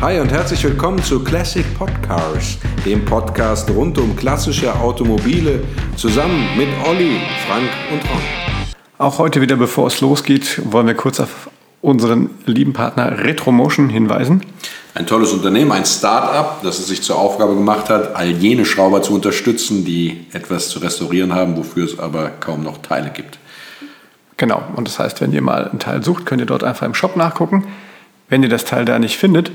Hi und herzlich willkommen zu Classic Podcars, dem Podcast rund um klassische Automobile, zusammen mit Olli, Frank und Ron. Auch heute wieder, bevor es losgeht, wollen wir kurz auf unseren lieben Partner Retromotion hinweisen. Ein tolles Unternehmen, ein Start-up, das es sich zur Aufgabe gemacht hat, all jene Schrauber zu unterstützen, die etwas zu restaurieren haben, wofür es aber kaum noch Teile gibt. Genau, und das heißt, wenn ihr mal ein Teil sucht, könnt ihr dort einfach im Shop nachgucken. Wenn ihr das Teil da nicht findet,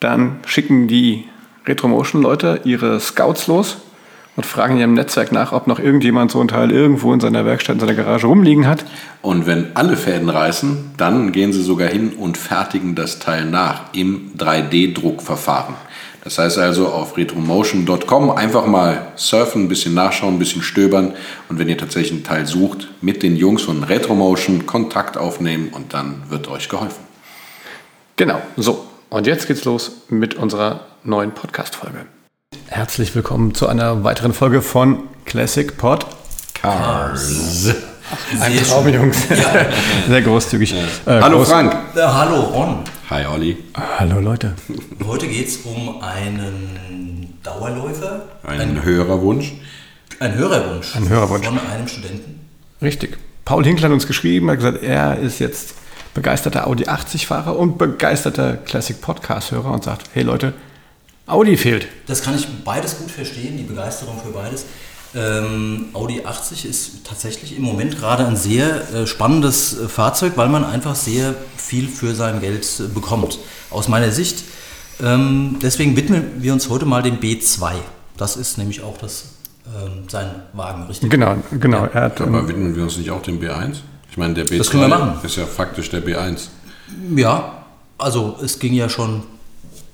dann schicken die Retromotion-Leute ihre Scouts los und fragen in ihrem Netzwerk nach, ob noch irgendjemand so ein Teil irgendwo in seiner Werkstatt, in seiner Garage rumliegen hat. Und wenn alle Fäden reißen, dann gehen sie sogar hin und fertigen das Teil nach im 3D-Druckverfahren. Das heißt also auf retromotion.com einfach mal surfen, ein bisschen nachschauen, ein bisschen stöbern und wenn ihr tatsächlich ein Teil sucht, mit den Jungs von Retromotion Kontakt aufnehmen und dann wird euch geholfen. Genau, so. Und jetzt geht's los mit unserer neuen Podcast-Folge. Herzlich willkommen zu einer weiteren Folge von Classic Pod Cars. Ein Traum, Jungs. Ja. Sehr großzügig. Ja. Äh, hallo groß. Frank. Ja, hallo Ron. Hi Olli. Hallo Leute. Heute geht es um einen Dauerläufer. Ein, ein Hörerwunsch. Ein Hörerwunsch. Ein Hörerwunsch. Von einem Studenten. Richtig. Paul Hinkler hat uns geschrieben, hat gesagt, er ist jetzt begeisterter Audi 80-Fahrer und begeisterter Classic Podcast-Hörer und sagt, hey Leute, Audi fehlt. Das kann ich beides gut verstehen, die Begeisterung für beides. Ähm, Audi 80 ist tatsächlich im Moment gerade ein sehr äh, spannendes äh, Fahrzeug, weil man einfach sehr viel für sein Geld äh, bekommt. Aus meiner Sicht. Ähm, deswegen widmen wir uns heute mal dem B2. Das ist nämlich auch das, ähm, sein Wagen, richtig? Genau, genau. Ja. Er hat, Aber widmen wir uns nicht auch dem B1? Ich meine, der B2 ist ja faktisch der B1. Ja, also es ging ja schon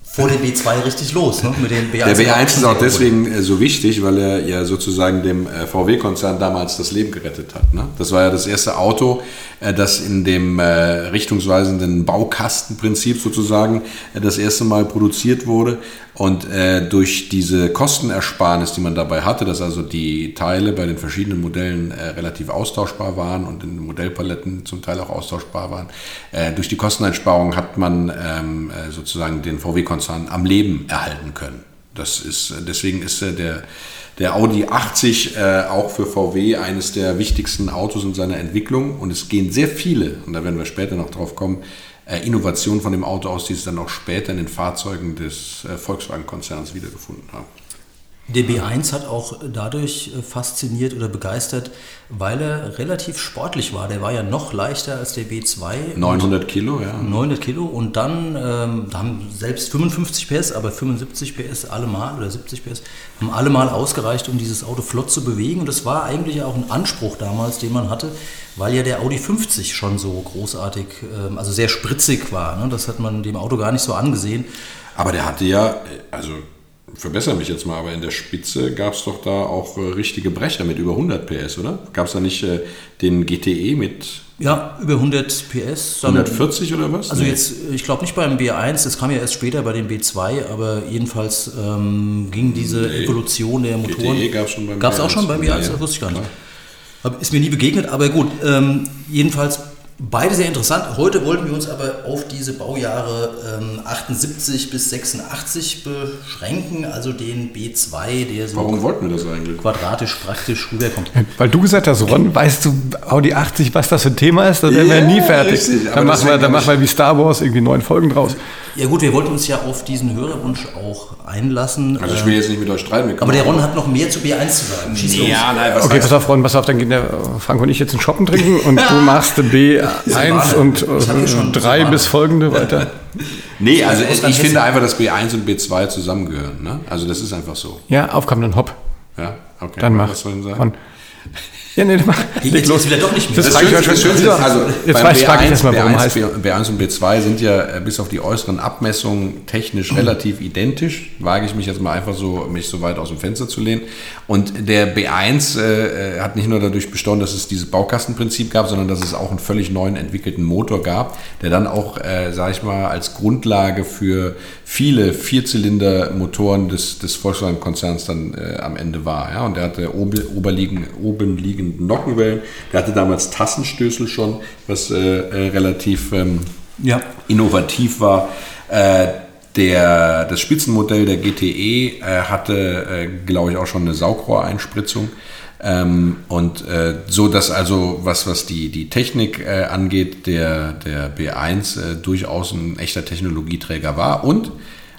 vor dem B2 richtig los, ne? mit dem B1. Der B1 ist auch deswegen äh, so wichtig, weil er ja sozusagen dem äh, VW-Konzern damals das Leben gerettet hat. Ne? Das war ja das erste Auto, äh, das in dem richtungsweisenden Baukastenprinzip sozusagen das erste Mal produziert wurde. Und durch diese Kostenersparnis, die man dabei hatte, dass also die Teile bei den verschiedenen Modellen relativ austauschbar waren und in den Modellpaletten zum Teil auch austauschbar waren, durch die Kosteneinsparung hat man ähm, sozusagen den VW-Konzern Konzern am Leben erhalten können. Das ist, deswegen ist der, der Audi 80 äh, auch für VW eines der wichtigsten Autos in seiner Entwicklung. Und es gehen sehr viele, und da werden wir später noch drauf kommen, äh, Innovationen von dem Auto aus, die es dann auch später in den Fahrzeugen des äh, Volkswagen-Konzerns wiedergefunden haben. Der B1 hat auch dadurch äh, fasziniert oder begeistert, weil er relativ sportlich war. Der war ja noch leichter als der B2. 900 Kilo, ja. 900 Kilo und dann ähm, haben selbst 55 PS, aber 75 PS allemal oder 70 PS, haben allemal ausgereicht, um dieses Auto flott zu bewegen. Und das war eigentlich auch ein Anspruch damals, den man hatte, weil ja der Audi 50 schon so großartig, ähm, also sehr spritzig war. Ne? Das hat man dem Auto gar nicht so angesehen. Aber der hatte ja, also verbessere mich jetzt mal, aber in der Spitze gab es doch da auch äh, richtige Brecher mit über 100 PS, oder? Gab es da nicht äh, den GTE mit... Ja, über 100 PS. 140 oder was? Also nee. jetzt, ich glaube nicht beim B1, das kam ja erst später bei dem B2, aber jedenfalls ähm, ging diese nee. Evolution der Motoren... GTE gab es schon beim Gab es auch schon beim B1, ja, das wusste ich gar nicht. Klar. Ist mir nie begegnet, aber gut, ähm, jedenfalls Beide sehr interessant. Heute wollten wir uns aber auf diese Baujahre ähm, 78 bis 86 beschränken, also den B2, der so Warum wollten wir das eigentlich? quadratisch praktisch rüberkommt. Weil du gesagt hast, Ron, weißt du Audi 80, was das für ein Thema ist? Da wären wir nie fertig. Richtig, dann machen wir, dann machen wir wie Star Wars irgendwie neun Folgen draus. Ja gut, wir wollten uns ja auf diesen Hörerwunsch auch einlassen. Also ich will jetzt nicht mit euch streiten. Aber der Ron hat noch mehr zu B1 zu sagen. Schieß los. Ja, nein, was okay, pass auf, Ron, pass auf, dann gehen der Frank und ich jetzt einen Shoppen trinken und du machst B1 und äh, 3 bis folgende weiter. Nee, also ich, ich finde einfach, dass B1 und B2 zusammengehören. Ne? Also das ist einfach so. Ja, aufkommen dann Hopp. Ja, okay. Dann mach. Was soll ich sagen? Ja, nee, mach, leg los. wieder doch nicht mehr. Das, das, Schönste, das Schönste ist, also jetzt weiß, B1, ich erstmal, warum B1, heißt. B1 und B2 sind ja äh, bis auf die äußeren Abmessungen technisch relativ identisch. Wage ich mich jetzt mal einfach so, mich so weit aus dem Fenster zu lehnen. Und der B1 äh, hat nicht nur dadurch bestanden, dass es dieses Baukastenprinzip gab, sondern dass es auch einen völlig neuen entwickelten Motor gab, der dann auch, äh, sage ich mal, als Grundlage für viele Vierzylinder-Motoren des, des Volkswagen-Konzerns dann äh, am Ende war. Ja? Und der hatte oben, oberliegen, oben liegende liegenden Nockenwellen. Der hatte damals Tassenstößel schon, was äh, äh, relativ ähm, ja. innovativ war. Äh, der, das Spitzenmodell der GTE äh, hatte, äh, glaube ich, auch schon eine Saugrohreinspritzung. Ähm, und äh, so, dass also, was, was die, die Technik äh, angeht, der, der B1 äh, durchaus ein echter Technologieträger war. Und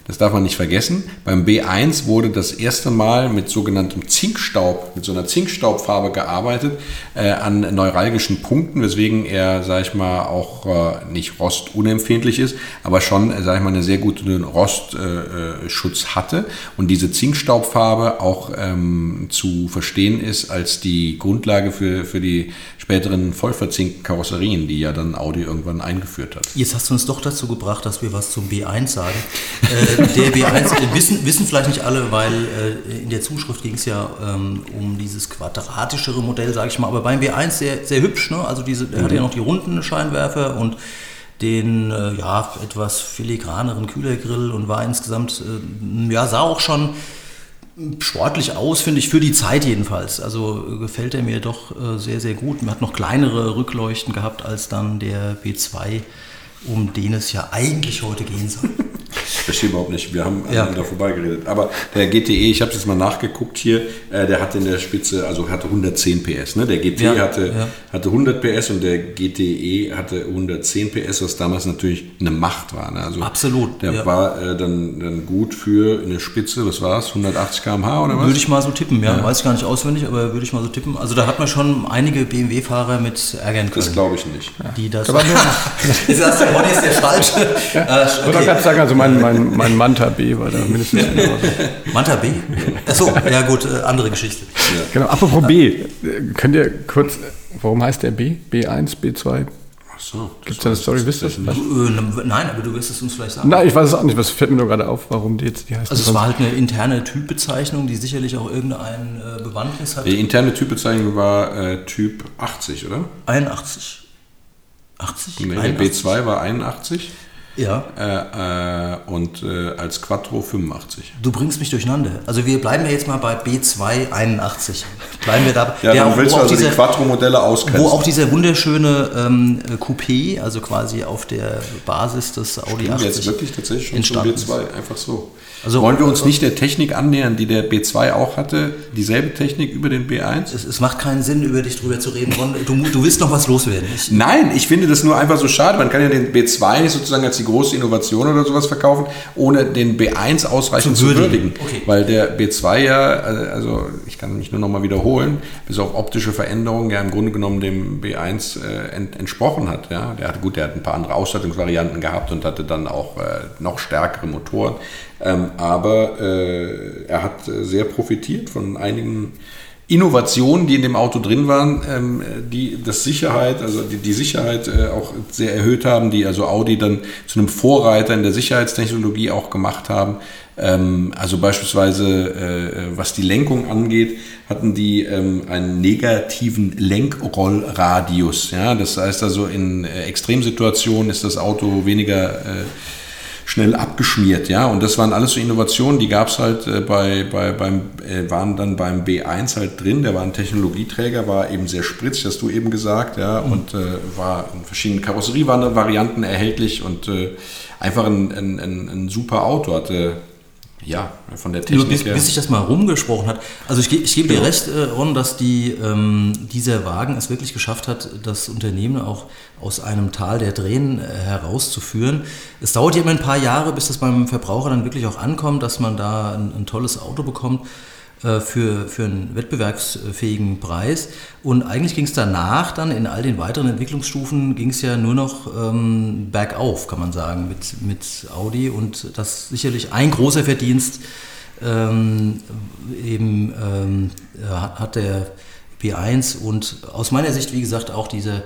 das darf man nicht vergessen. Beim B1 wurde das erste Mal mit sogenanntem Zinkstaub, mit so einer Zinkstaubfarbe gearbeitet äh, an neuralgischen Punkten, weswegen er, sag ich mal, auch äh, nicht rostunempfindlich ist, aber schon, äh, sag ich mal, einen sehr guten Rostschutz hatte und diese Zinkstaubfarbe auch ähm, zu verstehen ist als die Grundlage für, für die späteren vollverzinkten Karosserien, die ja dann Audi irgendwann eingeführt hat. Jetzt hast du uns doch dazu gebracht, dass wir was zum B1 sagen. äh, der B1 äh, wissen, wissen vielleicht nicht alle, weil äh, in der Zuschrift ging es ja ähm, um dieses quadratischere Modell, sage ich mal, aber beim B1 sehr, sehr hübsch. Ne? Also diese, er mhm. hatte ja noch die runden Scheinwerfer und den äh, ja, etwas filigraneren Kühlergrill und war insgesamt, äh, ja, sah auch schon sportlich aus, finde ich, für die Zeit jedenfalls. Also äh, gefällt er mir doch äh, sehr, sehr gut. Man hat noch kleinere Rückleuchten gehabt als dann der B2, um den es ja eigentlich heute gehen soll. Ich verstehe überhaupt nicht. Wir haben ja. da vorbeigeredet. Aber der GTE, ich habe jetzt mal nachgeguckt hier, äh, der hatte in der Spitze, also hatte 110 PS. Ne? Der GT ja, hatte, ja. hatte 100 PS und der GTE hatte 110 PS, was damals natürlich eine Macht war. Ne? Also Absolut. Der war äh, dann, dann gut für eine Spitze, was war es, 180 km/h oder was? Würde ich mal so tippen, ja. Weiß ich gar nicht auswendig, aber würde ich mal so tippen. Also da hat man schon einige BMW-Fahrer mit ärgern können. Das glaube ich nicht. Die das. Aber du, Ronny ist der Falsche. Ja. Äh, okay. Ich wollte sagen, also mein, mein, mein Manta B war da mindestens Manta B? Achso, ja gut, äh, andere Geschichte. Ja. Genau, apropos B, äh, könnt ihr kurz, warum heißt der B? B1, B2? So, Gibt es da eine Story, wisst ihr das? Äh, nein, aber du wirst es uns vielleicht sagen. Nein, ich weiß es auch nicht, was fällt mir nur gerade auf, warum die jetzt die heißt. Also es war halt eine interne Typbezeichnung, die sicherlich auch irgendeine äh, Bewandtnis hat. Die interne Typbezeichnung war äh, Typ 80, oder? 81. 80? Nee, 81. der B2 war 81. Ja. Äh, äh, und äh, als Quattro 85. Du bringst mich durcheinander. Also wir bleiben ja jetzt mal bei B2 81. Bleiben wir da. Ja, dann willst du also diese, die Quattro-Modelle ausgrenzen. Wo auch dieser wunderschöne ähm, Coupé, also quasi auf der Basis des Audi Stimmt 80 jetzt wirklich tatsächlich schon zum B2, einfach so. Also, Wollen wir uns nicht der Technik annähern, die der B2 auch hatte? Dieselbe Technik über den B1? Es, es macht keinen Sinn, über dich drüber zu reden. Du, du willst noch was loswerden. Ich Nein, ich finde das nur einfach so schade. Man kann ja den B2 nicht sozusagen als die große Innovation oder sowas verkaufen, ohne den B1 ausreichend zu, zu würdigen. Okay. Weil der B2 ja, also ich kann mich nur noch mal wiederholen, bis auf optische Veränderungen ja im Grunde genommen dem B1 äh, ent, entsprochen hat. Ja? Der hat gut, der hat ein paar andere Ausstattungsvarianten gehabt und hatte dann auch äh, noch stärkere Motoren. Ähm, aber äh, er hat sehr profitiert von einigen Innovationen, die in dem Auto drin waren, ähm, die das Sicherheit, also die, Sicherheit äh, auch sehr erhöht haben, die also Audi dann zu einem Vorreiter in der Sicherheitstechnologie auch gemacht haben. Ähm, also beispielsweise, äh, was die Lenkung angeht, hatten die ähm, einen negativen Lenkrollradius. Ja? Das heißt also, in äh, Extremsituationen ist das Auto weniger schnell abgeschmiert, ja. Und das waren alles so Innovationen, die gab es halt äh, bei, bei, beim, äh, waren dann beim B1 halt drin. Der war ein Technologieträger, war eben sehr spritzig, hast du eben gesagt, ja, mhm. und äh, war in verschiedenen Karosserievarianten erhältlich und äh, einfach ein, ein, ein, ein super Auto, hatte ja, von der Technik bis, bis sich das mal rumgesprochen hat. Also ich, ich gebe dir genau. recht, äh, Ron, dass die, ähm, dieser Wagen es wirklich geschafft hat, das Unternehmen auch aus einem Tal der Tränen äh, herauszuführen. Es dauert ja immer ein paar Jahre, bis das beim Verbraucher dann wirklich auch ankommt, dass man da ein, ein tolles Auto bekommt. Äh, für, für einen wettbewerbsfähigen Preis. Und eigentlich ging es danach dann in all den weiteren Entwicklungsstufen ging es ja nur noch ähm, bergauf, kann man sagen, mit, mit Audi. Und das sicherlich ein großer Verdienst ähm, eben ähm, hat der B1 und aus meiner Sicht, wie gesagt, auch dieser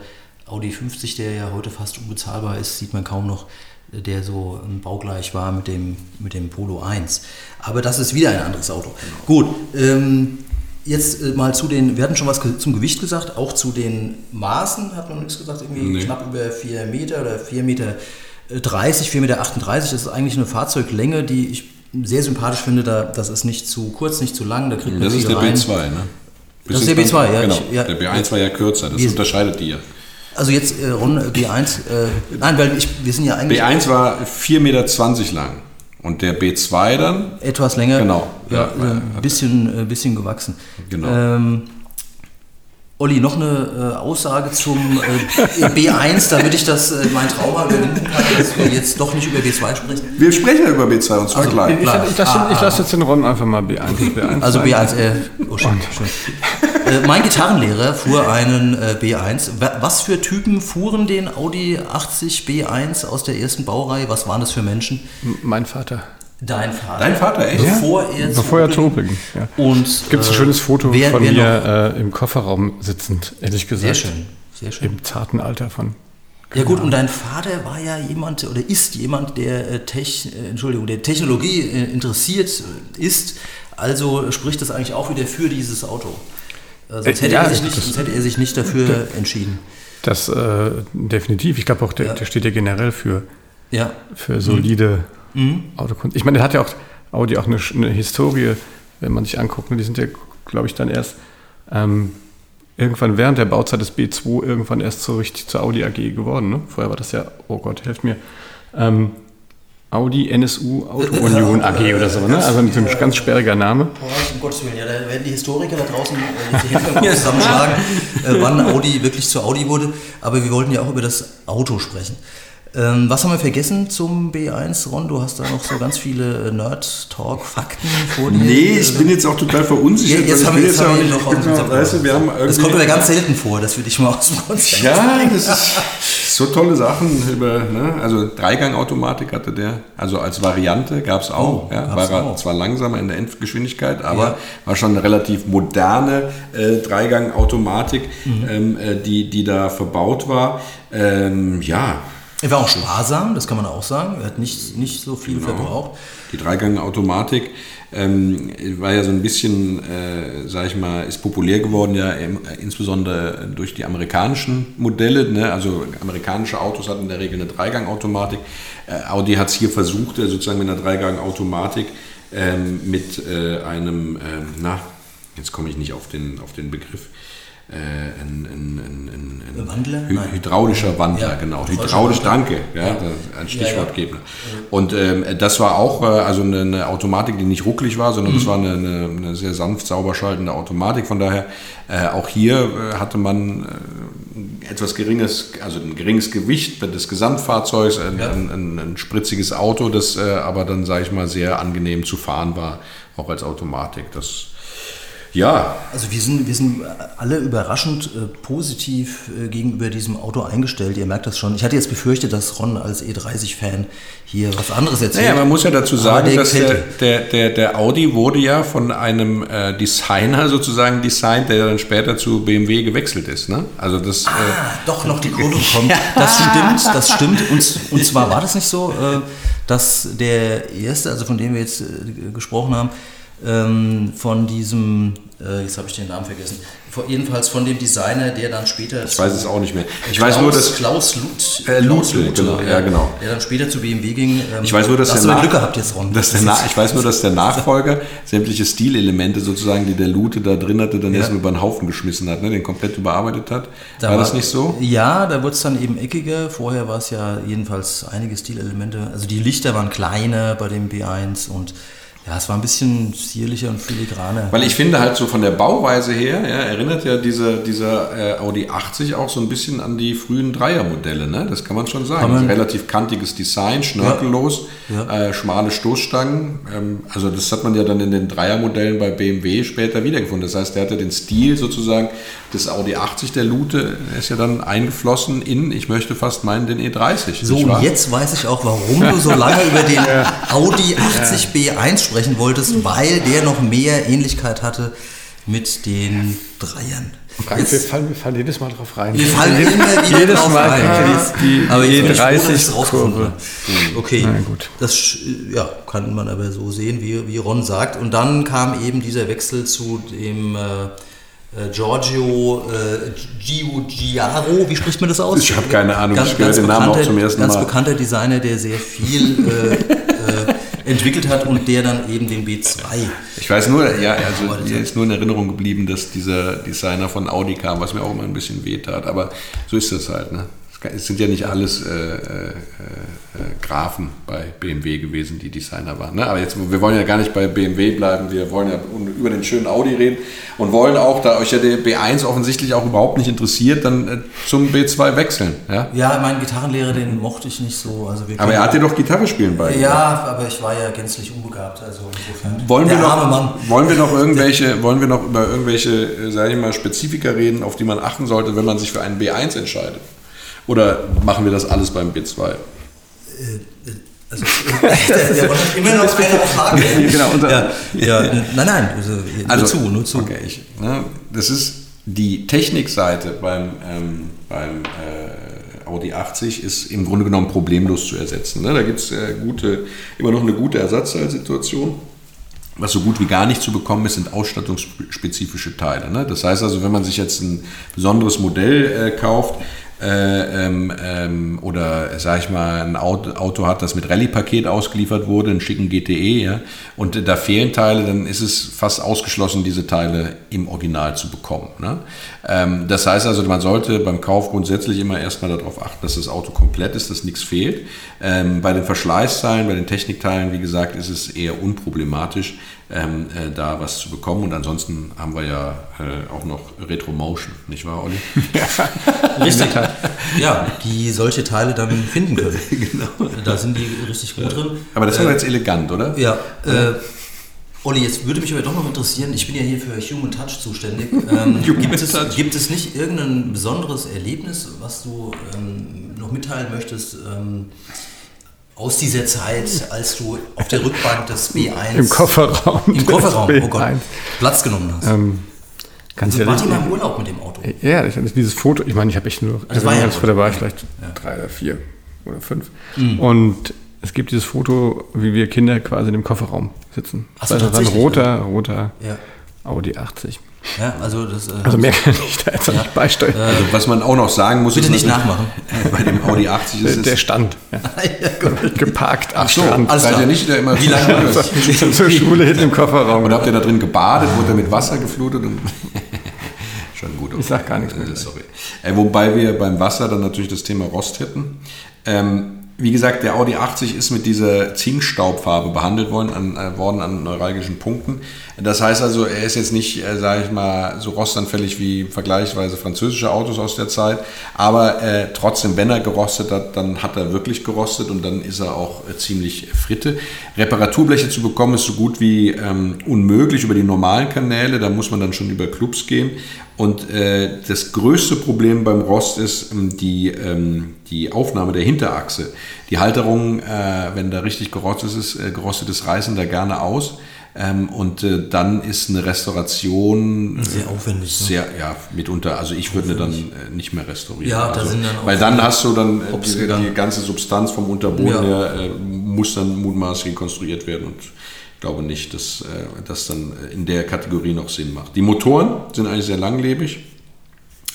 Audi 50, der ja heute fast unbezahlbar ist, sieht man kaum noch der so baugleich war mit dem, mit dem Polo 1. Aber das ist wieder ein anderes Auto. Gut, ähm, jetzt äh, mal zu den, wir hatten schon was zum Gewicht gesagt, auch zu den Maßen hat man nichts gesagt, irgendwie nee. knapp über 4 Meter oder 4 Meter 30, 4 Meter 38. Das ist eigentlich eine Fahrzeuglänge, die ich sehr sympathisch finde. Da, das ist nicht zu kurz, nicht zu lang. Da kriegt man das ist der rein. B2, ne? Das ist der B2, ja. Genau. Ich, ja. Der B1 war ja kürzer, das unterscheidet die ja. Also jetzt äh, Ron, B1, äh, nein, weil ich, wir sind ja eigentlich... B1 war 4,20 Meter lang Und der B2 dann? Etwas länger. Genau. Ja, Ja, ein bisschen, äh, bisschen gewachsen. Genau. Ähm, Olli, noch eine äh, Aussage zum äh, B1, damit ich das äh, mein Trauma überwinden kann, dass wir jetzt doch nicht über B2 sprechen. Wir sprechen ja über B2 und zwar Also, gleich. Ich, ich, ich lasse Ah, ich lass jetzt den Ron einfach mal B1. B1 Also sein. B1, äh, oh schön, schön. Äh, mein Gitarrenlehrer fuhr einen äh, B1. Wa- Was für Typen fuhren den Audi 80 B1 aus der ersten Baureihe? Was waren das für Menschen? Mein Vater. Dein Vater. Dein Vater, echt? Bevor er zu Bevor er ging. Ja. Und Gibt es ein äh, schönes Foto wer, von wer mir äh, im Kofferraum sitzend, ehrlich gesagt. Sehr schön, sehr schön. Im zarten Alter von. Ja gut, und dein Vater war ja jemand oder ist jemand, der, äh, Tech, äh, Entschuldigung, der Technologie äh, interessiert ist. Also spricht das eigentlich auch wieder für dieses Auto. Sonst, hätte ja, er sich nicht, das- sonst hätte er sich nicht dafür entschieden. Das äh, definitiv. Ich glaube auch, der, Ja. der steht ja generell für, Ja, für solide Mhm. Autokunst. Ich meine, der hat ja auch Audi auch eine, eine Historie, wenn man sich anguckt. ne, Die sind ja, glaube ich, dann erst ähm, irgendwann während der Bauzeit des B2 irgendwann erst so richtig zur Audi AG geworden. Ne? Vorher war das ja, oh Gott, helft mir. Ähm, Audi NSU Auto Union AG oder so, ne? Also ein so ein ganz sperriger Name. Boah, um Gottes Willen, ja, da werden die Historiker da draußen äh, die zusammenschlagen, äh, wann Audi wirklich zu Audi wurde. Aber wir wollten ja auch über das Auto sprechen. Ähm, was haben wir vergessen zum B1, Ron? Du hast da noch so ganz viele äh, Nerd-Talk-Fakten vor dir. Nee, ich bin jetzt auch total verunsichert. Ja, jetzt haben wir, jetzt haben auch wir noch genau, weißt wir haben Das kommt mir ganz selten vor, dass wir dich mal aus dem Konzept Ja, das ist so tolle Sachen über, ne? also Dreigang-Automatik hatte der, also als Variante gab es auch, Oh, ja, gab's war auch. zwar langsamer in der Endgeschwindigkeit, aber Ja. war schon eine relativ moderne äh, Dreigang-Automatik, Mhm. ähm, äh, die, die da verbaut war. Ähm, ja, Er war auch sparsam, das kann man auch sagen. Er hat nicht, nicht so viel Genau. verbraucht. Die Dreigang-Automatik ähm, war ja so ein bisschen, äh, sag ich mal, ist populär geworden, ja im, äh, insbesondere durch die amerikanischen Modelle. Ne? Also amerikanische Autos hatten in der Regel eine Dreigang-Automatik. Äh, Audi hat es hier versucht, äh, sozusagen mit einer Dreigang-Automatik ähm, mit äh, einem, ähm, na, jetzt komme ich nicht auf den, auf den Begriff. Äh, ein, ein, ein, ein, ein Wandler? Hy Nein. hydraulischer Wandler, Ja, genau. Hydraulisch, danke. Ja, Ja. ein Stichwort Ja, ja. geben. Und ähm, das war auch äh, also eine, eine Automatik, die nicht rucklig war, sondern das war eine, eine, sehr sanft sauber schaltende Automatik. Von daher äh, auch hier äh, hatte man äh, etwas geringes, also ein geringes Gewicht des Gesamtfahrzeugs, ein, ein, ein, ein spritziges Auto, das äh, aber dann, sage ich mal, sehr angenehm zu fahren war, auch als Automatik. Das ja, Also wir sind, wir sind alle überraschend äh, positiv äh, gegenüber diesem Auto eingestellt. Ihr merkt das schon. Ich hatte jetzt befürchtet, dass Ron als E30-Fan hier was anderes erzählt. Naja, man muss ja dazu sagen, der dass der, der, der, der Audi wurde ja von einem äh, Designer sozusagen designt, der dann später zu BMW gewechselt ist. Ne? Also das, äh, Ah, doch noch die Kurve bekommen. Das stimmt, das stimmt. Und, und zwar war das nicht so, äh, dass der erste, also von dem wir jetzt äh, gesprochen haben, ähm, von diesem, äh, jetzt habe ich den Namen vergessen, von, jedenfalls von dem Designer, der dann später. ich weiß es auch nicht mehr. Ich weiß nur, dass Klaus Lut, Äh, Klaus Lute, genau, ja, genau. Der dann später zu BMW ging. Ähm, Ich weiß nur, dass hast der Glück gehabt jetzt, Ron. dass der Na ich weiß nur, dass der Nachfolger sämtliche Stilelemente sozusagen, die der Lute da drin hatte, dann Ja. erstmal über den Haufen geschmissen hat, ne? den komplett überarbeitet hat. Da war, das nicht so? Ja, da wurde es dann eben eckiger. Vorher war es ja jedenfalls einige Stilelemente. Also die Lichter waren kleiner bei dem B1 und ja, es war ein bisschen zierlicher und filigraner. Weil ich finde halt so von der Bauweise her, ja, erinnert ja dieser, dieser äh, Audi 80 auch so ein bisschen an die frühen Dreiermodelle, ne? Das kann man schon sagen. Man- Also relativ kantiges Design, schnörkellos, Ja. Äh, schmale Stoßstangen. Ähm, also das hat man ja dann in den Dreiermodellen bei BMW später wiedergefunden. Das heißt, der hatte den Stil sozusagen des Audi 80 der Lute, ist ja dann eingeflossen in, ich möchte fast meinen, den E30. So, und jetzt weiß ich auch, warum du so lange über den Audi 80 B1 sprechen wolltest, weil der noch mehr Ähnlichkeit hatte mit den Dreiern. Frank, wir fallen, wir fallen jedes Mal drauf rein. Wir fallen immer wieder jedes drauf Mal rein. die, die Aber E30 rausgefunden Kurve. habe. Okay, Na gut. das ja, kann man aber so sehen, wie, wie Ron sagt. Und dann kam eben dieser Wechsel zu dem äh, äh, Giorgio äh, Giugiaro, wie spricht man das aus? Ich habe keine Ahnung, Ganz, ich höre ganz, den Namen auch bekannter, zum ersten ganz Mal. bekannter Designer, der sehr viel äh, entwickelt hat und der dann eben den B2 Ich weiß nur, ja, also mir ist nur in Erinnerung geblieben, dass dieser Designer von Audi kam, was mir auch immer ein bisschen wehtat. Aber so ist das halt, ne? Es sind ja nicht alles äh, äh, äh, Grafen bei BMW gewesen, die Designer waren. Ne? Aber jetzt, wir wollen ja gar nicht bei BMW bleiben, wir wollen ja über den schönen Audi reden und wollen auch, da euch ja der B1 offensichtlich auch überhaupt nicht interessiert, dann äh, zum B2 wechseln. Ja, ja mein Gitarrenlehrer, den mochte ich nicht so. Also aber er hat dir doch Gitarre spielen bei. Ja, aber ich war ja gänzlich unbegabt, also insofern. Wollen wir, noch, wollen wir noch irgendwelche, wollen wir noch über irgendwelche, äh, sage ich mal, Spezifika reden, auf die man achten sollte, wenn man sich für einen B1 entscheidet? Oder machen wir das alles beim B2? Äh, also, der, der hat immer noch eine Frage. genau, unser, ja, ja, nein, nein, also, nur also, zu, nur zu. Okay, ich, ne, das ist die Technikseite beim, ähm, beim äh, Audi 80 ist im Grunde genommen problemlos zu ersetzen. Ne? Da gibt es äh, gute, immer noch eine gute Ersatzteilsituation. Was so gut wie gar nicht zu bekommen ist, sind ausstattungsspezifische Teile. Ne? Das heißt also, wenn man sich jetzt ein besonderes Modell äh, kauft, äh, ähm, ähm, oder sag ich mal, ein Auto, Auto hat, das mit Rallye-Paket ausgeliefert wurde, einen schicken GTE, ja, und da fehlen Teile, dann ist es fast ausgeschlossen, diese Teile im Original zu bekommen. Ne? Ähm, das heißt also, man sollte beim Kauf grundsätzlich immer erstmal darauf achten, dass das Auto komplett ist, dass nichts fehlt. Ähm, bei den Verschleißteilen, bei den Technikteilen, wie gesagt, ist es eher unproblematisch, ähm, äh, da was zu bekommen. Und ansonsten haben wir ja äh, auch noch Retro Motion, nicht wahr, Olli? ja, richtig. ja, die solche Teile dann finden können. genau. Da sind die richtig gut drin. Aber das ist äh, jetzt elegant, oder? Ja. Äh, Olli, jetzt würde mich aber doch noch interessieren, ich bin ja hier für Human Touch zuständig. Ähm, gibt, es, gibt, es, nicht irgendein besonderes Erlebnis, was du ähm, noch mitteilen möchtest? Ähm, aus dieser Zeit, als du auf der Rückbank des B1 im Kofferraum, im Kofferraum oh Gott, Platz genommen hast. Ähm, ganz also ihr mal im Urlaub mit dem Auto? Ja, ich hatte dieses Foto, ich meine, ich habe echt nur, also war ja da war ich vielleicht ja. drei oder vier oder fünf. Mhm. Und es gibt dieses Foto, wie wir Kinder quasi in dem Kofferraum sitzen. Ach so, das war ein roter, roter ja. Audi 80. Ja, also, das, äh, also mehr kann ich da jetzt ja. nicht beisteuern. Also was man auch noch sagen muss, bitte nicht nachmachen. Bei dem Audi 80 ist der, der Stand. Ja. ja, geparkt am Ach so, Strand. Alles seid ihr nicht der immer Wie lange zur, zur Schule hinten im Kofferraum. Und habt ihr da drin gebadet? Wurde mit Wasser geflutet? Schon gut. Okay. Ich sag gar nichts mehr. Äh, sorry. Äh, wobei wir beim Wasser dann natürlich das Thema Rost hätten. Ähm, wie gesagt, der Audi 80 ist mit dieser Zinkstaubfarbe behandelt worden an, äh, worden an neuralgischen Punkten. Das heißt also, er ist jetzt nicht, äh, sage ich mal, so rostanfällig wie vergleichsweise französische Autos aus der Zeit. Aber äh, trotzdem, wenn er gerostet hat, dann hat er wirklich gerostet und dann ist er auch äh, ziemlich fritte. Reparaturbleche zu bekommen ist so gut wie ähm, unmöglich über die normalen Kanäle. Da muss man dann schon über Clubs gehen. Und äh, das größte Problem beim Rost ist ähm, die, ähm, die Aufnahme der Hinterachse. Die Halterung, äh, wenn da richtig gerostet ist, äh, gerostet ist, reißen da gerne aus. Ähm, und äh, dann ist eine Restauration sehr aufwendig. Sehr, ne? ja, mitunter. Also ich würde dann äh, nicht mehr restaurieren. Ja, da also, sind dann weil dann hast du dann äh, die, die, ganze Substanz vom Unterboden ja. her äh, muss dann mutmaßlich rekonstruiert werden und glaube nicht, dass äh, das dann in der Kategorie noch Sinn macht. Die Motoren sind eigentlich sehr langlebig.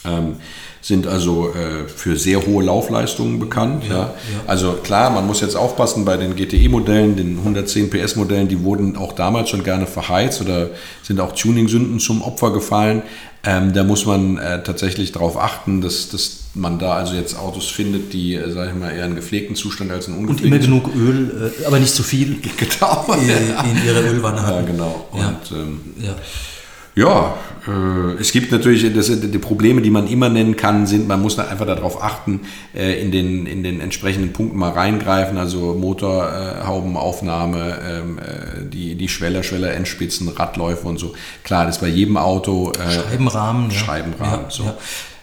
Ähm, sind also äh, für sehr hohe Laufleistungen bekannt. Ja, ja. Also klar, man muss jetzt aufpassen bei den GTE-Modellen, den 110 PS-Modellen, die wurden auch damals schon gerne verheizt oder sind auch Tuning-Sünden zum Opfer gefallen. Ähm, da muss man äh, tatsächlich darauf achten, dass, dass man da also jetzt Autos findet, die, äh, sage ich mal, eher einen gepflegten Zustand als einen ungepflegten. Und immer genug Öl, äh, aber nicht zu viel. Genau. In, in ihrer Ölwanne haben. Ja, genau. Und, ja. Ähm, ja. Ja, äh, es gibt natürlich das, die Probleme, die man immer nennen kann, sind, man muss einfach darauf achten, äh, in, den, in den entsprechenden Punkten mal reingreifen, also Motorhaubenaufnahme, ähm, äh, die, die Schweller, Schweller, Endspitzen, Radläufe und so. Klar, das ist bei jedem Auto. Äh, Scheibenrahmen. Scheibenrahmen, ja, so. Ja.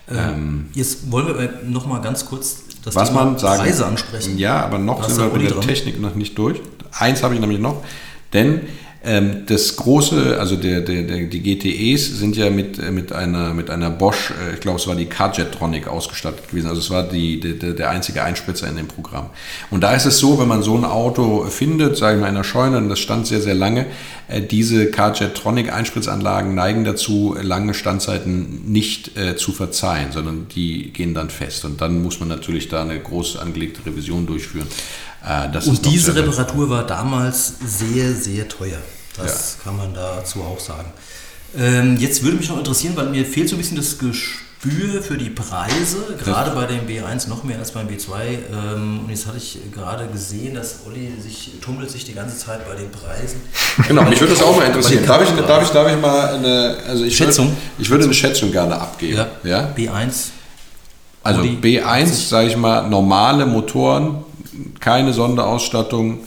Äh, ähm, Jetzt wollen wir noch mal ganz kurz das was Thema man sagen, Preise ansprechen. Ja, aber noch sind wir mit der Technik noch nicht durch. Eins habe ich nämlich noch, denn das große, also der, der, der, die GTEs sind ja mit, äh, mit, einer, mit einer Bosch, äh, ich glaube es war die Carjetronic ausgestattet gewesen. Also es war die, der, der einzige Einspritzer in dem Programm. Und da ist es so, wenn man so ein Auto findet, sage ich mal in der Scheune, und das stand sehr, sehr lange, äh, diese Carjetronic Einspritzanlagen neigen dazu, lange Standzeiten nicht äh, zu verzeihen, sondern die gehen dann fest. Und dann muss man natürlich da eine groß angelegte Revision durchführen. Äh, und diese Reparatur war damals sehr, sehr teuer. Das ja. kann man dazu auch sagen. Ähm, jetzt würde mich noch interessieren, weil mir fehlt so ein bisschen das Gespür für die Preise, gerade bei dem B1 noch mehr als beim B2. Ähm, und jetzt hatte ich gerade gesehen, dass Olli sich tummelt sich die ganze Zeit bei den Preisen. Genau, mich würde das auch mal interessieren. Darf ich, darf ich, darf ich mal eine also ich Schätzung? Würde, ich würde eine Schätzung gerne abgeben. Ja. Ja? B1. Also Audi B1, sage ich mal, normale Motoren, keine Sonderausstattung,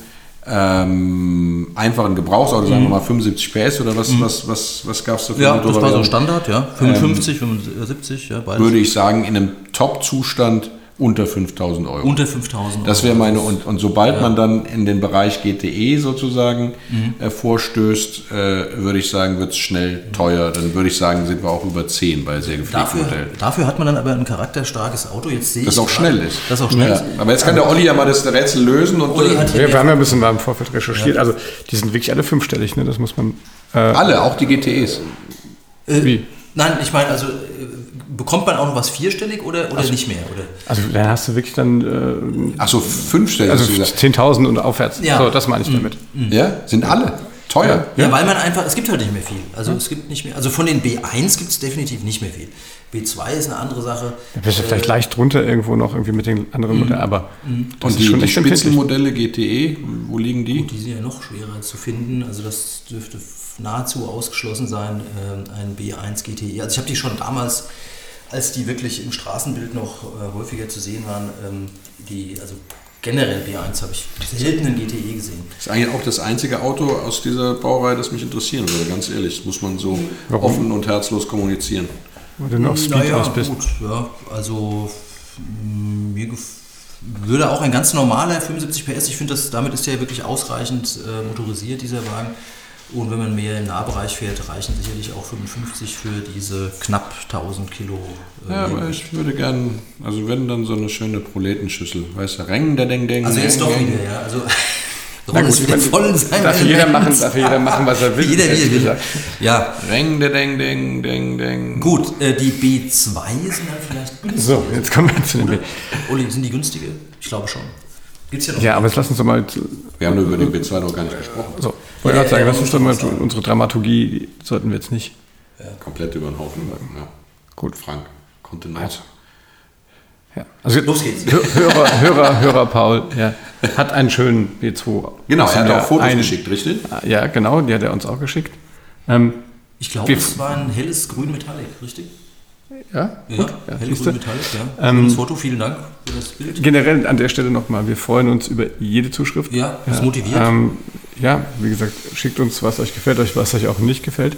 ähm, einfachen Gebrauchsauto, sagen wir mal 75 PS oder was, was, was, was gab es da für Mhm. Ja, das war so? Standard, ja. 55, 75, ja, beides. Würde ich sagen, in einem Top-Zustand unter 5000 Euro. Unter 5000 Das wäre meine, und, und sobald man dann in den Bereich GTE sozusagen Mhm. äh, vorstößt, äh, würde ich sagen, wird es schnell teuer. Dann würde ich sagen, sind wir auch über 10 bei sehr gepflegten Dafür, Modellen. dafür hat man dann aber ein charakterstarkes Auto. Jetzt sehe Das ich auch gerade- schnell ist. Das auch schnell Ja. ist. Aber jetzt kann der Olli ja mal das Rätsel lösen und Olli äh, hat Wir, wir haben ja ein bisschen mal im Vorfeld recherchiert. Also die sind wirklich alle fünfstellig, ne? Das muss man. Äh, alle, auch die GTEs. wie? Nein, ich meine, also äh, bekommt man auch noch was vierstellig oder, oder nicht mehr? Oder? Also dann hast du wirklich dann Ach so, fünfstellig äh, also hast du gesagt. 10.000 und aufwärts. Ja. So, das meine ich damit. Ja, sind alle teuer. Ja, weil man einfach, es gibt halt nicht mehr viel. Also es gibt nicht mehr, also von den B1 gibt es definitiv nicht mehr viel. B2 ist eine andere Sache. Da bist du vielleicht leicht drunter irgendwo noch irgendwie mit den anderen Modellen, aber das Und die, die. Spitzenmodelle GTE, wo liegen die? Die sind ja noch schwerer zu finden. Also das dürfte nahezu ausgeschlossen sein, ähm, ein B1 GTE. Also ich habe die schon damals, als die wirklich im Straßenbild noch äh, häufiger zu sehen waren, ähm, die, also generell B1 habe ich selten einen GTE gesehen. Das ist eigentlich auch das einzige Auto aus dieser Baureihe, das mich interessieren würde, ganz ehrlich. Das muss man so Warum? offen und herzlos kommunizieren. wo du noch Speed naja, aus bist. gut, ja, also mm, mir würde auch ein ganz normaler 75 PS, ich finde, das damit ist der wirklich ausreichend äh, motorisiert, dieser Wagen. Und wenn man mehr im Nahbereich fährt, reichen sicherlich auch 55 für diese knapp 1000 Kilo. Äh, Ja, aber ich würde gern, also wenn dann so eine schöne Proletenschüssel, weißt du, Reng, der Deng, Deng. also jetzt doch wieder, ja. Also Na gut, ich wieder meine, voll in seinem darf jeder machen, darf jeder machen, was er will, Jeder wie er will. gesagt. Ja, Reng, der Deng, Deng, Deng, Deng. gut. Äh, die B2 sind dann vielleicht günstiger. So, jetzt kommen wir zu den B. Uli, sind die günstige? Ich glaube schon. Gibt's ja noch. Ja, aber jetzt lass uns doch mal. Wir haben nur über den B2 noch gar nicht gesprochen. So, wollte Ja, gerade sagen, ja, ja, muss man sagen. unsere Dramaturgie die sollten wir jetzt nicht. Komplett über den Haufen werfen, ja. Gut. Frank, konnte nicht. Also. Ja. Also Los geht's. Hö- Hörer, Hörer, Hörer Paul ja, hat einen schönen B2. Genau, er hat auch Fotos einen- geschickt, richtig? Ja, genau, die hat er uns auch geschickt. Ähm, Ich glaube, es war ein helles Grün Metallic, richtig? ja, Ja, gut. Ja, helles. Grün Metallic, ja. Ähm, Schönes Foto, vielen Dank für das Bild. Generell an der Stelle nochmal, wir freuen uns über jede Zuschrift. Ja, das motiviert. Ähm, ja, wie gesagt, schickt uns, was euch gefällt, euch was euch auch nicht gefällt.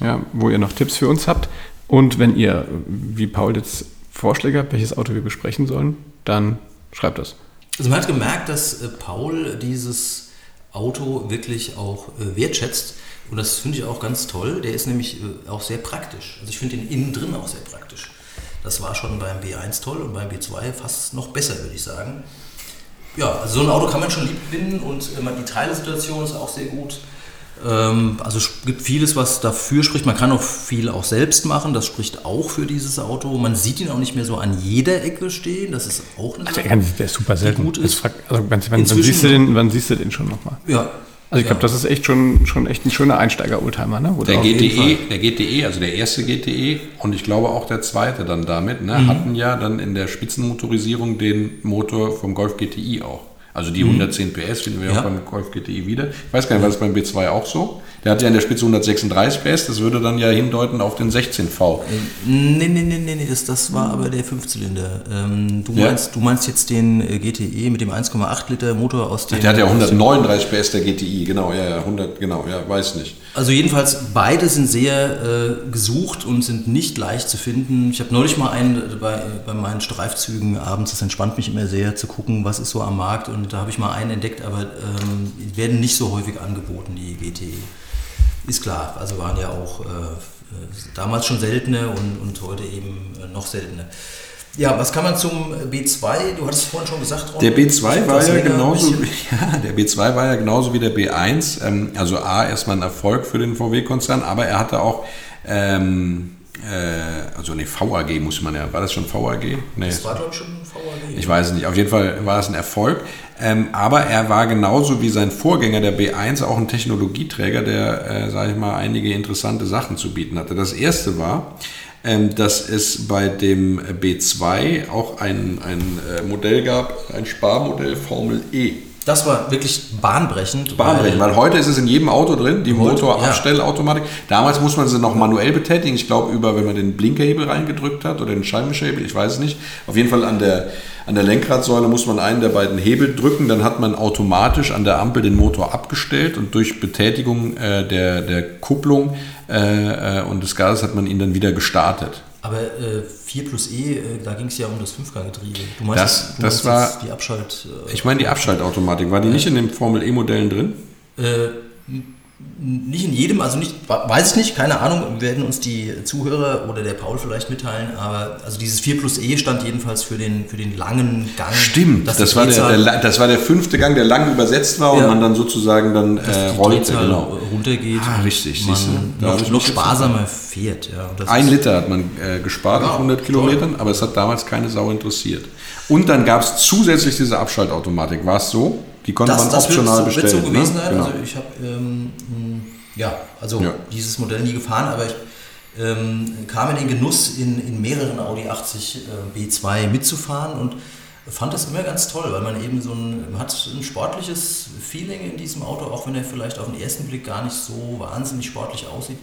Ja, wo ihr noch Tipps für uns habt. Und wenn ihr, wie Paul jetzt Vorschläge habt, welches Auto wir besprechen sollen, dann schreibt das. Also man hat gemerkt, dass äh, Paul dieses Auto wirklich auch äh, wertschätzt. Und das finde ich auch ganz toll. Der ist nämlich äh, auch sehr praktisch. Also ich finde den innen drin auch sehr praktisch. Das war schon beim B1 toll und beim B2 fast noch besser, würde ich sagen. Ja, also so ein Auto kann man schon lieb gewinnen und äh, die Teilesituation ist auch sehr gut. Ähm, also es gibt vieles, was dafür spricht. Man kann auch viel auch selbst machen. Das spricht auch für dieses Auto. Man sieht ihn auch nicht mehr so an jeder Ecke stehen. Das ist auch eine Der, Sache. der ist super selten. gut ist. fragt- also wann, wann, siehst du den, wann siehst du den schon nochmal? Ja. Also ich glaube, das ist echt schon, schon echt ein schöner Einsteiger-Oldtimer. Ne? Der GTE, der GTE, also der erste GTE und ich glaube auch der zweite dann damit, ne, Mhm. hatten ja dann in der Spitzenmotorisierung den Motor vom Golf GTI auch. Also die 110 PS finden wir Mhm. Ja. auch beim Golf GTI wieder. Ich weiß gar nicht, war das beim B2 auch so? Der hat ja in der Spitze 136 PS, das würde dann ja hindeuten auf den 16V. Nee, nee, nee, nee, nee das, das war aber der Fünfzylinder. Ähm, du, Ja. meinst, du meinst jetzt den äh, GTE mit dem 1,8 Liter Motor aus dem. Der hat ja 139 PS, der GTI, genau, ja, ja, 100, genau, ja, weiß nicht. Also jedenfalls, beide sind sehr äh, gesucht und sind nicht leicht zu finden. Ich habe neulich mal einen äh, bei, bei meinen Streifzügen abends, das entspannt mich immer sehr zu gucken, was ist so am Markt. Und da habe ich mal einen entdeckt, aber ähm, werden nicht so häufig angeboten, die GTE. Ist klar, also waren ja auch äh, damals schon seltene und, und heute eben äh, noch seltener. Ja, was kann man zum B2? Du hattest vorhin schon gesagt, Ron, Der B2 war ja genauso, ja, der B2 war ja genauso wie der B1. Ähm, also A, erstmal ein Erfolg für den VW-Konzern, aber er hatte auch, ähm, äh, also ne, VAG muss man ja, war das schon VAG? Nee. Das war, ich, schon VAG. Ich weiß es nicht. Auf jeden Fall war es ein Erfolg. Ähm, aber er war genauso wie sein Vorgänger, der B1, auch ein Technologieträger, der, äh, sage ich mal, einige interessante Sachen zu bieten hatte. Das erste war, ähm, dass es bei dem B2 auch ein, ein äh, Modell gab, ein Sparmodell Formel E. Das war wirklich bahnbrechend. Bahnbrechend, weil, weil heute ist es in jedem Auto drin, die Motorabstellautomatik. Ja. Damals muss man sie noch manuell betätigen. Ich glaube, über, wenn man den Blinkerhebel reingedrückt hat oder den Scheibenwischerhebel, ich weiß es nicht. Auf jeden Fall an der, an der Lenkradsäule muss man einen der beiden Hebel drücken. Dann hat man automatisch an der Ampel den Motor abgestellt und durch Betätigung äh, der, der Kupplung äh, äh und des Gases hat man ihn dann wieder gestartet. Aber äh, 4 plus E, äh, da ging es ja um das Fünfganggetriebe. Du meinst, das, du das war die Abschalt. Äh, ich meine die Abschaltautomatik. War die nicht in den Formel E-Modellen drin? Äh, nicht in jedem, also nicht, weiß ich nicht, keine Ahnung, werden uns die Zuhörer oder der Paul vielleicht mitteilen, aber also dieses 4 plus E stand jedenfalls für den, für den langen Gang. Stimmt, das war, der, der, das war der fünfte Gang, der lang übersetzt war ja, und man dann sozusagen dann äh, rollte. Genau. runtergeht. Ah, richtig, man noch, noch sparsamer fährt. Ja, Ein Liter hat man äh, gespart auf 100 Kilometern, toll. aber es hat damals keine Sau interessiert. Und dann gab es zusätzlich diese Abschaltautomatik. War es so? Die konnte das, man das optional wird, bestellen. Wird so gewesen ne? sein. Genau. Also ich habe ähm, ja, also ja. dieses Modell nie gefahren, aber ich ähm, kam in den Genuss, in, in mehreren Audi 80 äh, B2 mitzufahren und fand das immer ganz toll, weil man eben so ein, man hat ein sportliches Feeling in diesem Auto, auch wenn er vielleicht auf den ersten Blick gar nicht so wahnsinnig sportlich aussieht.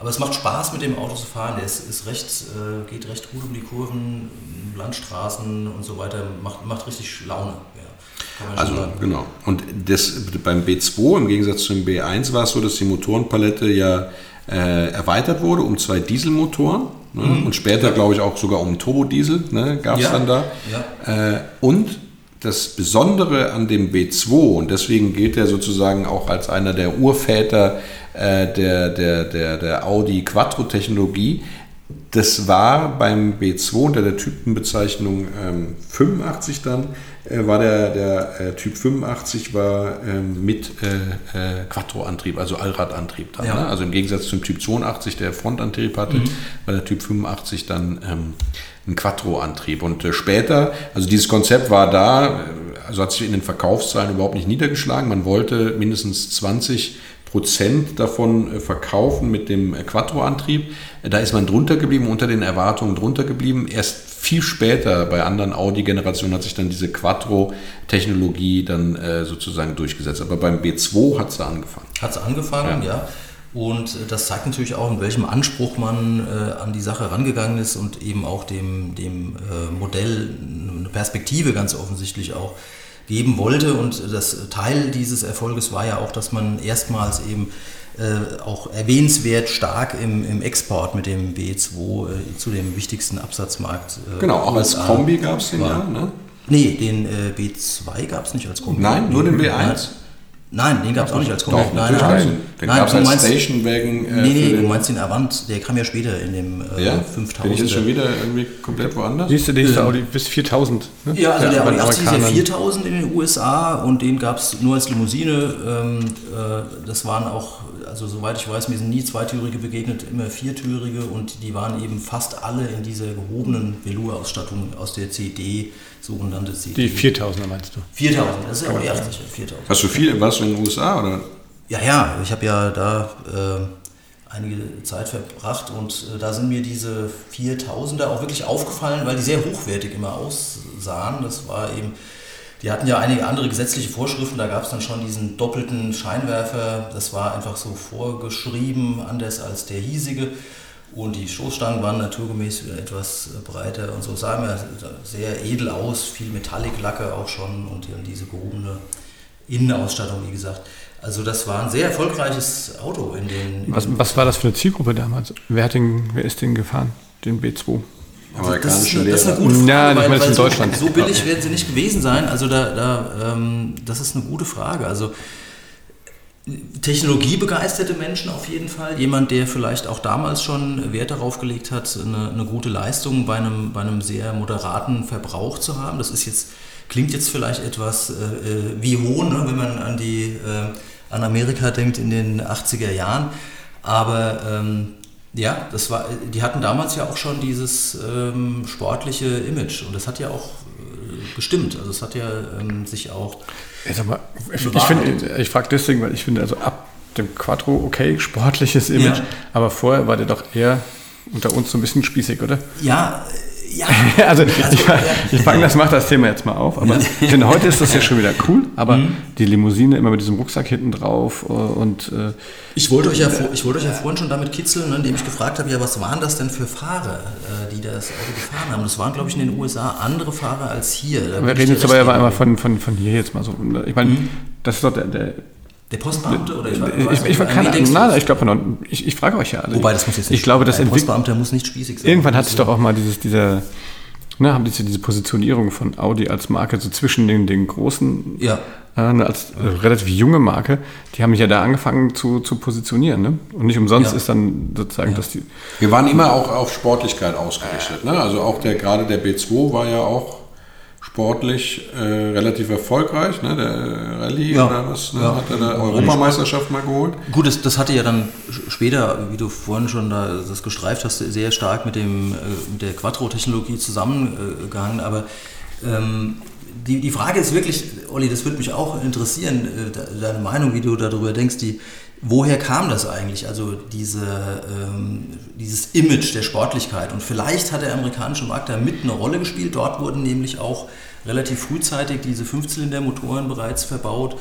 Aber es macht Spaß, mit dem Auto zu fahren. Der ist, ist recht, äh, geht recht gut um die Kurven, Landstraßen und so weiter, macht, macht richtig Laune. Ja, also genau. Und das, beim B2 im Gegensatz zum B1 war es so, dass die Motorenpalette ja äh, erweitert wurde um zwei Dieselmotoren. Ne? Mhm. Und später, glaube ich, auch sogar um Turbodiesel ne, gab es ja. dann da. Ja. Äh, und das Besondere an dem B2, und deswegen gilt er sozusagen auch als einer der Urväter äh, der, der, der, der Audi Quattro-Technologie, das war beim B2 unter der Typenbezeichnung ähm, 85 dann, äh, war der, der äh, Typ 85 war ähm, mit äh, äh, Quattro-Antrieb, also Allradantrieb dann. Ja. Ne? Also im Gegensatz zum Typ 82, der Frontantrieb hatte, mhm. war der Typ 85 dann ähm, ein Quattro-Antrieb. Und äh, später, also dieses Konzept war da, also hat sich in den Verkaufszahlen überhaupt nicht niedergeschlagen. Man wollte mindestens 20 Prozent davon äh, verkaufen mit dem äh, Quattro-Antrieb. Da ist man drunter geblieben, unter den Erwartungen drunter geblieben. Erst viel später bei anderen Audi-Generationen hat sich dann diese Quattro-Technologie dann äh, sozusagen durchgesetzt. Aber beim B2 hat es angefangen. Hat es angefangen, ja. ja. Und das zeigt natürlich auch, in welchem Anspruch man äh, an die Sache rangegangen ist und eben auch dem, dem äh, Modell eine Perspektive ganz offensichtlich auch geben wollte. Und das Teil dieses Erfolges war ja auch, dass man erstmals eben äh, auch erwähnenswert stark im, im Export mit dem B2 äh, zu dem wichtigsten Absatzmarkt. Äh, genau, auch als Kombi gab es den ja, ne? Nee, den äh, B2 gab es nicht als Kombi. Nein, nur den B1. Nein, den gab es auch nicht als Kombi. Doch, nein, nein, Den gab es als Stationwagen. Äh, nee, nee, du meinst den Avant, der kam ja später in dem äh, ja? 5000. Bin ich jetzt schon wieder irgendwie komplett woanders? Siehst du, nächste ähm, Audi bis 4000. Ne? Ja, also ja, der Audi 80 ist ja 4000 in den USA und den gab es nur als Limousine. Ähm, äh, das waren auch, also soweit ich weiß, mir sind nie Zweitürige begegnet, immer Viertürige und die waren eben fast alle in dieser gehobenen Velour-Ausstattung aus der CD sogenannte CD. Die 4000er meinst du? 4000, das ist ja auch 80 4000. Hast du viel, warst du in den USA oder? Ja, ja, ich habe ja da äh, einige Zeit verbracht und äh, da sind mir diese 4000er auch wirklich aufgefallen, weil die sehr hochwertig immer aussahen. Das war eben, die hatten ja einige andere gesetzliche Vorschriften, da gab es dann schon diesen doppelten Scheinwerfer, das war einfach so vorgeschrieben, anders als der hiesige. Und die Stoßstangen waren naturgemäß etwas breiter und so sahen wir sehr edel aus, viel Metallic-Lacke auch schon und diese gehobene Innenausstattung, wie gesagt. Also das war ein sehr erfolgreiches Auto in den... Was, was war das für eine Zielgruppe damals? Wer, hat den, wer ist den gefahren, den B2? Das ist, eine, das ist eine gute Frage, ja, weil, weil in so, Deutschland. so billig werden sie nicht gewesen sein. Also da, da ähm, das ist eine gute Frage. Also technologiebegeisterte Menschen auf jeden Fall. Jemand, der vielleicht auch damals schon Wert darauf gelegt hat, eine, eine gute Leistung bei einem, bei einem sehr moderaten Verbrauch zu haben. Das ist jetzt, klingt jetzt vielleicht etwas äh, äh wie hohn, ne, wenn man an, die, äh, an Amerika denkt in den 80er Jahren. Aber ähm, ja, das war, die hatten damals ja auch schon dieses ähm, sportliche Image und das hat ja auch gestimmt. Also es hat ja ähm, sich auch Mal, ich, ich, find, ich frage deswegen, weil ich finde, also ab dem Quattro, okay, sportliches Image, ja. aber vorher war der doch eher unter uns so ein bisschen spießig, oder? Ja, ja. also, ich, ich fange das, mach das Thema jetzt mal auf. Aber ich finde, heute ist das ja schon wieder cool. Aber Mhm. die Limousine immer mit diesem Rucksack hinten drauf äh, und äh, Ich wollte euch ja, ich wollte euch ja vorhin schon damit kitzeln, ne, indem ich gefragt habe, ja, was waren das denn für Fahrer, äh, die das Auto gefahren haben? Das waren, glaube ich, in den USA andere Fahrer als hier. Wir reden jetzt aber ja einmal von, von, von hier jetzt mal so. Ich meine, Mhm. das ist doch der. der Der Postbeamte oder ich, weiß ich, nicht, ich, du? nein, ich glaube, ich, ich frage euch ja alle. Wobei, das muss jetzt nicht Ich glaube, das ein. Postbeamter muss nicht spießig sein. Irgendwann hat sich doch auch mal dieses, dieser, ne, haben diese, diese Positionierung von Audi als Marke so zwischen den, den großen, Ja. äh, als äh, relativ junge Marke, die haben sich ja da angefangen zu, zu positionieren. Ne? Und nicht umsonst Ja. ist dann sozusagen, dass die. Wir waren immer auch auf Sportlichkeit ausgerichtet. Ne? Also auch der gerade der B2 war ja auch sportlich äh, relativ erfolgreich. Ne? Der Rallye Ja. oder was? Ne? Ja. Hat er da Europameisterschaft mal geholt? Gut, das, das hatte ja dann später, wie du vorhin schon da das gestreift hast, sehr stark mit, dem, äh, mit der Quattro-Technologie zusammengehangen. Aber ähm, die, die Frage ist wirklich, Olli, das würde mich auch interessieren, äh, de- deine Meinung, wie du darüber denkst, die, woher kam das eigentlich? Also diese, ähm, dieses Image der Sportlichkeit. Und vielleicht hat der amerikanische Markt da mit eine Rolle gespielt. Dort wurden nämlich auch relativ frühzeitig diese Fünfzylindermotoren bereits verbaut.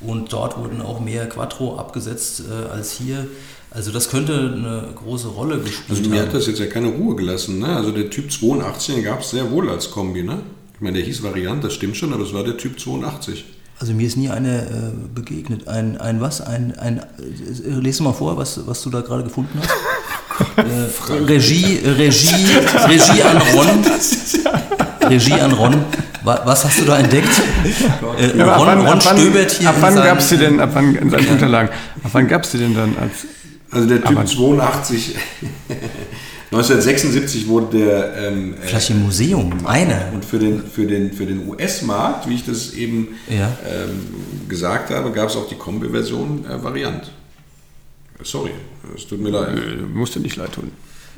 Und dort wurden auch mehr Quattro abgesetzt äh, als hier. Also das könnte eine große Rolle gespielt Also mir haben. hat das jetzt ja keine Ruhe gelassen. Ne? Also der Typ 82 gab es sehr wohl als Kombi. Ne? Ich meine, der hieß Variant, das stimmt schon, aber es war der Typ 82. Also mir ist nie eine äh, begegnet. Ein, ein was? Ein, ein, äh, lese mal vor, was, was du da gerade gefunden hast. äh, Regie, Regie, Regie an Ron. Regie an Ron. Wa- Was hast du da entdeckt? Äh, Ja, Ron, ab wann, Ron stöbert hier ab wann gab es die denn, ab wann in seinen Unterlagen, ab wann gab es die denn dann als. Also der Typ Aber- 82, 1976 wurde der ähm, äh, Vielleicht im Museum, eine. Und für den, für den, für den US-Markt, wie ich das eben Ja. ähm, gesagt habe, gab es auch die Kombi-Version äh, Variant. Sorry, es tut mir leid. Äh, musste nicht leid tun.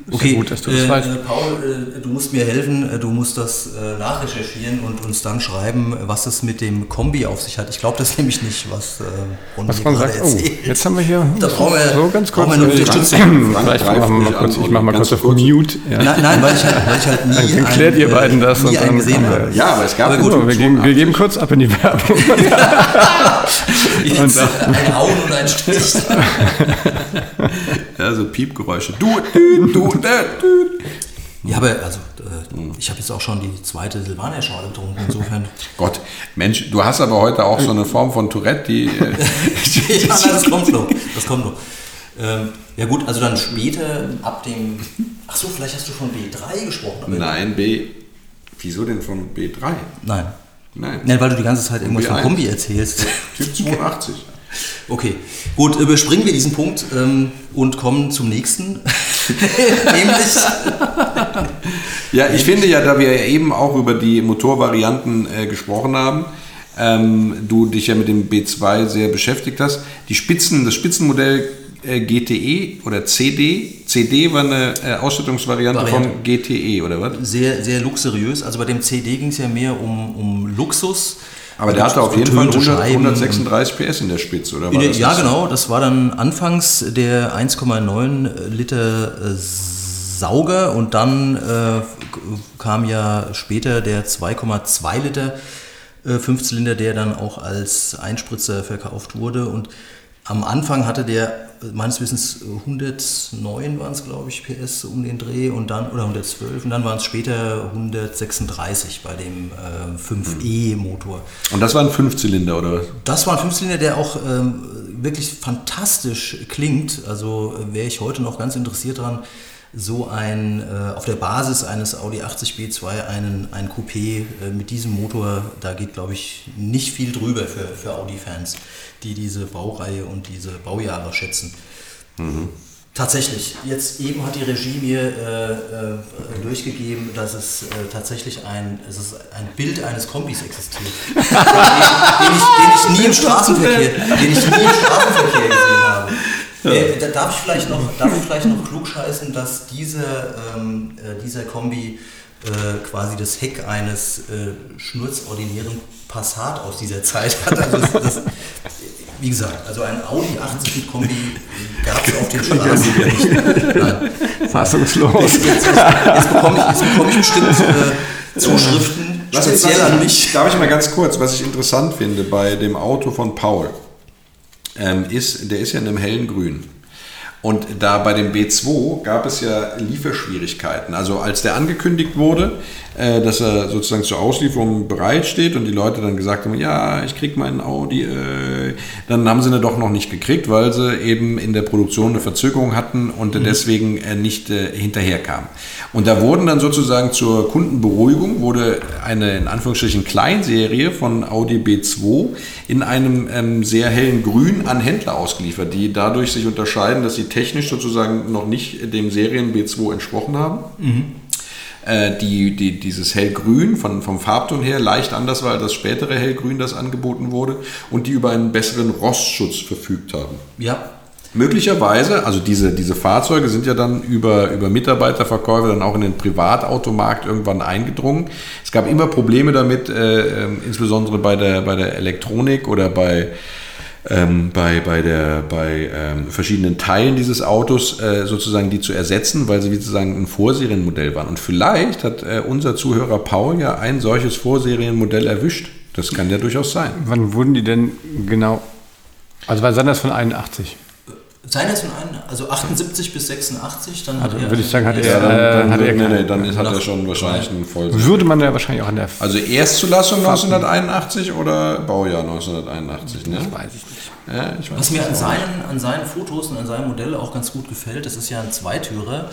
Okay, gut, dass du das äh, weißt. äh, Paul, äh, du musst mir helfen, äh, du musst das äh, nachrecherchieren und uns dann schreiben, was es mit dem Kombi auf sich hat. Ich glaube das nämlich nicht, was äh, Ron Was man gerade sagt, oh, erzählt. jetzt haben wir hier Da brauchen wir- so ganz kurz. brauchen wir eine Unterstützung. Vielleicht machen wir mal kurz, ich mache mal kurz auf kurz. Mute. Ja. Nein, nein, weil ich halt, weil ich halt nie Dann klärt ihr einen, beiden das und einen dann- gesehen habe. Ja, aber es gab Aber gut, wir, gehen, wir geben kurz ab in die Werbung. Jetzt ein Hauen und ein Strich. Ja, so Piepgeräusche. Du, du, du, du, du. Ja, aber also, äh, ich habe jetzt auch schon die zweite Silvaner-Schale getrunken, insofern. Gott, Mensch, du hast aber heute auch so eine Form von Tourette, die. Äh, ja, nein, das kommt noch. Das kommt noch. Ähm, ja gut, also dann später ab dem. Ach so, vielleicht hast du von B3 gesprochen. nein, B. Wieso denn von B3? Nein. Nein. Nein, weil du die ganze Zeit irgendwas von B1. Kombi erzählst. Typ 82. Okay, gut, überspringen wir diesen Punkt ähm, und kommen zum nächsten. Nämlich. Ja, ich finde ja, da wir ja eben auch über die Motorvarianten äh, gesprochen haben, ähm, du dich ja mit dem B2 sehr beschäftigt hast, die Spitzen, das Spitzenmodell äh, GTE oder CD, CD war eine äh, Ausstattungsvariante Variante. von GTE oder was? Sehr, sehr luxuriös. Also bei dem CD ging es ja mehr um, um Luxus. Aber der hatte auf jeden Fall Getönte 100, Scheiben. 136 PS in der Spitze, oder war der, das ja, so? genau. Das war dann anfangs der 1,9 Liter äh, Sauger und dann äh, kam ja später der 2,2 Liter äh, Fünfzylinder, der dann auch als Einspritzer verkauft wurde. Und am Anfang hatte der meines Wissens 109 waren es, glaube ich, PS um den Dreh und dann oder 112 und dann waren es später 136 bei dem äh, 5E-Motor. Und das war ein Fünfzylinder, oder? Das war ein Fünfzylinder, der auch ähm, wirklich fantastisch klingt. Also äh, wäre ich heute noch ganz interessiert dran, so ein äh, auf der Basis eines Audi 80 B2 einen, ein Coupé äh, mit diesem Motor, da geht glaube ich nicht viel drüber für, für Audi-Fans, die diese Baureihe und diese Baujahre schätzen. Tatsächlich, jetzt eben hat die Regie mir äh, äh, durchgegeben, dass es äh, tatsächlich ein, es ist ein Bild eines Kombis existiert, den, den, ich, den ich nie im Straßenverkehr, den ich nie im Straßenverkehr gesehen habe. Äh, da darf ich vielleicht noch, darf ich vielleicht noch klugscheißen, dass dieser, ähm, äh, dieser Kombi äh, quasi das Heck eines äh, schnurzordinären Passat aus dieser Zeit hat. Also das, das, wie gesagt, also ein Audi 80 mit Kombi gab es auf den Straßen nicht. Nein. Fassungslos. Jetzt, jetzt, jetzt, bekomme ich, jetzt bekomme ich bestimmt äh, Zuschriften, Was speziell ich, was an ich, mich. Darf ich mal ganz kurz, was ich interessant finde bei dem Auto von Paul, ähm, ist, der ist ja in einem hellen Grün. Und da bei dem B2 gab es ja Lieferschwierigkeiten. Also als der angekündigt wurde, äh, dass er sozusagen zur Auslieferung bereitsteht und die Leute dann gesagt haben, ja, ich krieg meinen Audi, äh, dann haben sie ihn doch noch nicht gekriegt, weil sie eben in der Produktion eine Verzögerung hatten und deswegen äh, nicht äh, hinterherkamen. Und da wurden dann sozusagen zur Kundenberuhigung wurde eine in Anführungsstrichen Kleinserie von Audi B2 in einem ähm, sehr hellen Grün an Händler ausgeliefert, die dadurch sich unterscheiden, dass sie technisch sozusagen noch nicht dem Serien B2 entsprochen haben. Äh, die, die, dieses Hellgrün von, vom Farbton her leicht anders war als das spätere Hellgrün, das angeboten wurde, und die über einen besseren Rostschutz verfügt haben. Ja, Möglicherweise, also diese, diese Fahrzeuge sind ja dann über, über Mitarbeiterverkäufe dann auch in den Privatautomarkt irgendwann eingedrungen. Es gab immer Probleme damit, äh, ähm, insbesondere bei der, bei der Elektronik oder bei, ähm, bei, bei, der, bei ähm, verschiedenen Teilen dieses Autos äh, sozusagen die zu ersetzen, weil sie sozusagen ein Vorserienmodell waren. Und vielleicht hat äh, unser Zuhörer Paul ja ein solches Vorserienmodell erwischt. Das kann ja durchaus sein. Wann wurden die denn genau? Also war das von 81? Seien es von einem, also 78 bis 86, dann Also hat er. würde ich sagen, hat er- Ja, dann, dann, hat er nee, nee, dann ist, hat er schon wahrscheinlich einen Vollserie. Würde man ja wahrscheinlich auch an der. Also Erstzulassung 1981 oder Baujahr 1981? Ne? weiß ich nicht. Ja, ich weiß Was mir an seinen, an seinen Fotos und an seinem Modell auch ganz gut gefällt, das ist ja ein Zweitürer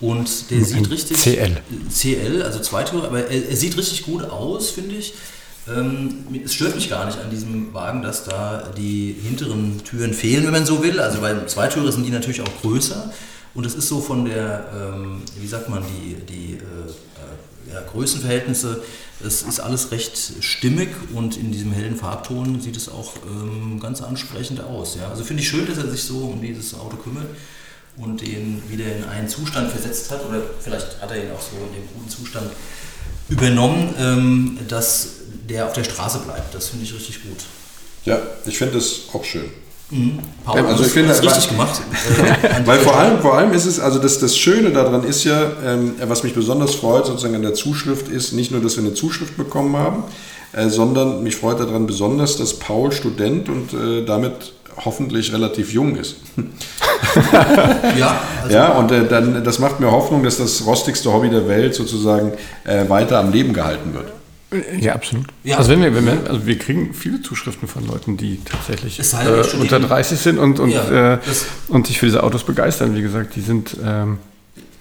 und der sieht richtig. CL. CL, also Zweitürer, aber er, er sieht richtig gut aus, finde ich. Ähm, es stört mich gar nicht an diesem Wagen, dass da die hinteren Türen fehlen, wenn man so will. Also beim Zweitürer sind die natürlich auch größer. Und es ist so von der, ähm, wie sagt man, die, die äh, äh, ja, Größenverhältnisse, es ist alles recht stimmig und in diesem hellen Farbton sieht es auch ähm, ganz ansprechend aus. Ja? Also finde ich schön, dass er sich so um dieses Auto kümmert und den wieder in einen Zustand versetzt hat oder vielleicht hat er ihn auch so in dem guten Zustand übernommen, ähm, dass der auf der Straße bleibt. Das finde ich richtig gut. Ja, ich finde das auch schön. Paul, Ja, also ich finde, hast richtig gemacht. Äh, Weil vor allem, vor allem ist es, also das, das Schöne daran ist ja, ähm, was mich besonders freut sozusagen an der Zuschrift ist, nicht nur, dass wir eine Zuschrift bekommen haben, äh, sondern mich freut daran besonders, dass Paul Student und äh, damit hoffentlich relativ jung ist. Ja, also Ja, und äh, dann, das macht mir Hoffnung, dass das rostigste Hobby der Welt sozusagen äh, weiter am Leben gehalten wird. Ja, absolut. Ja. Also wenn wir, wenn wir, also wir kriegen viele Zuschriften von Leuten, die tatsächlich äh, unter 30 sind und, und, Ja, äh, und sich für diese Autos begeistern. Wie gesagt, die sind ähm,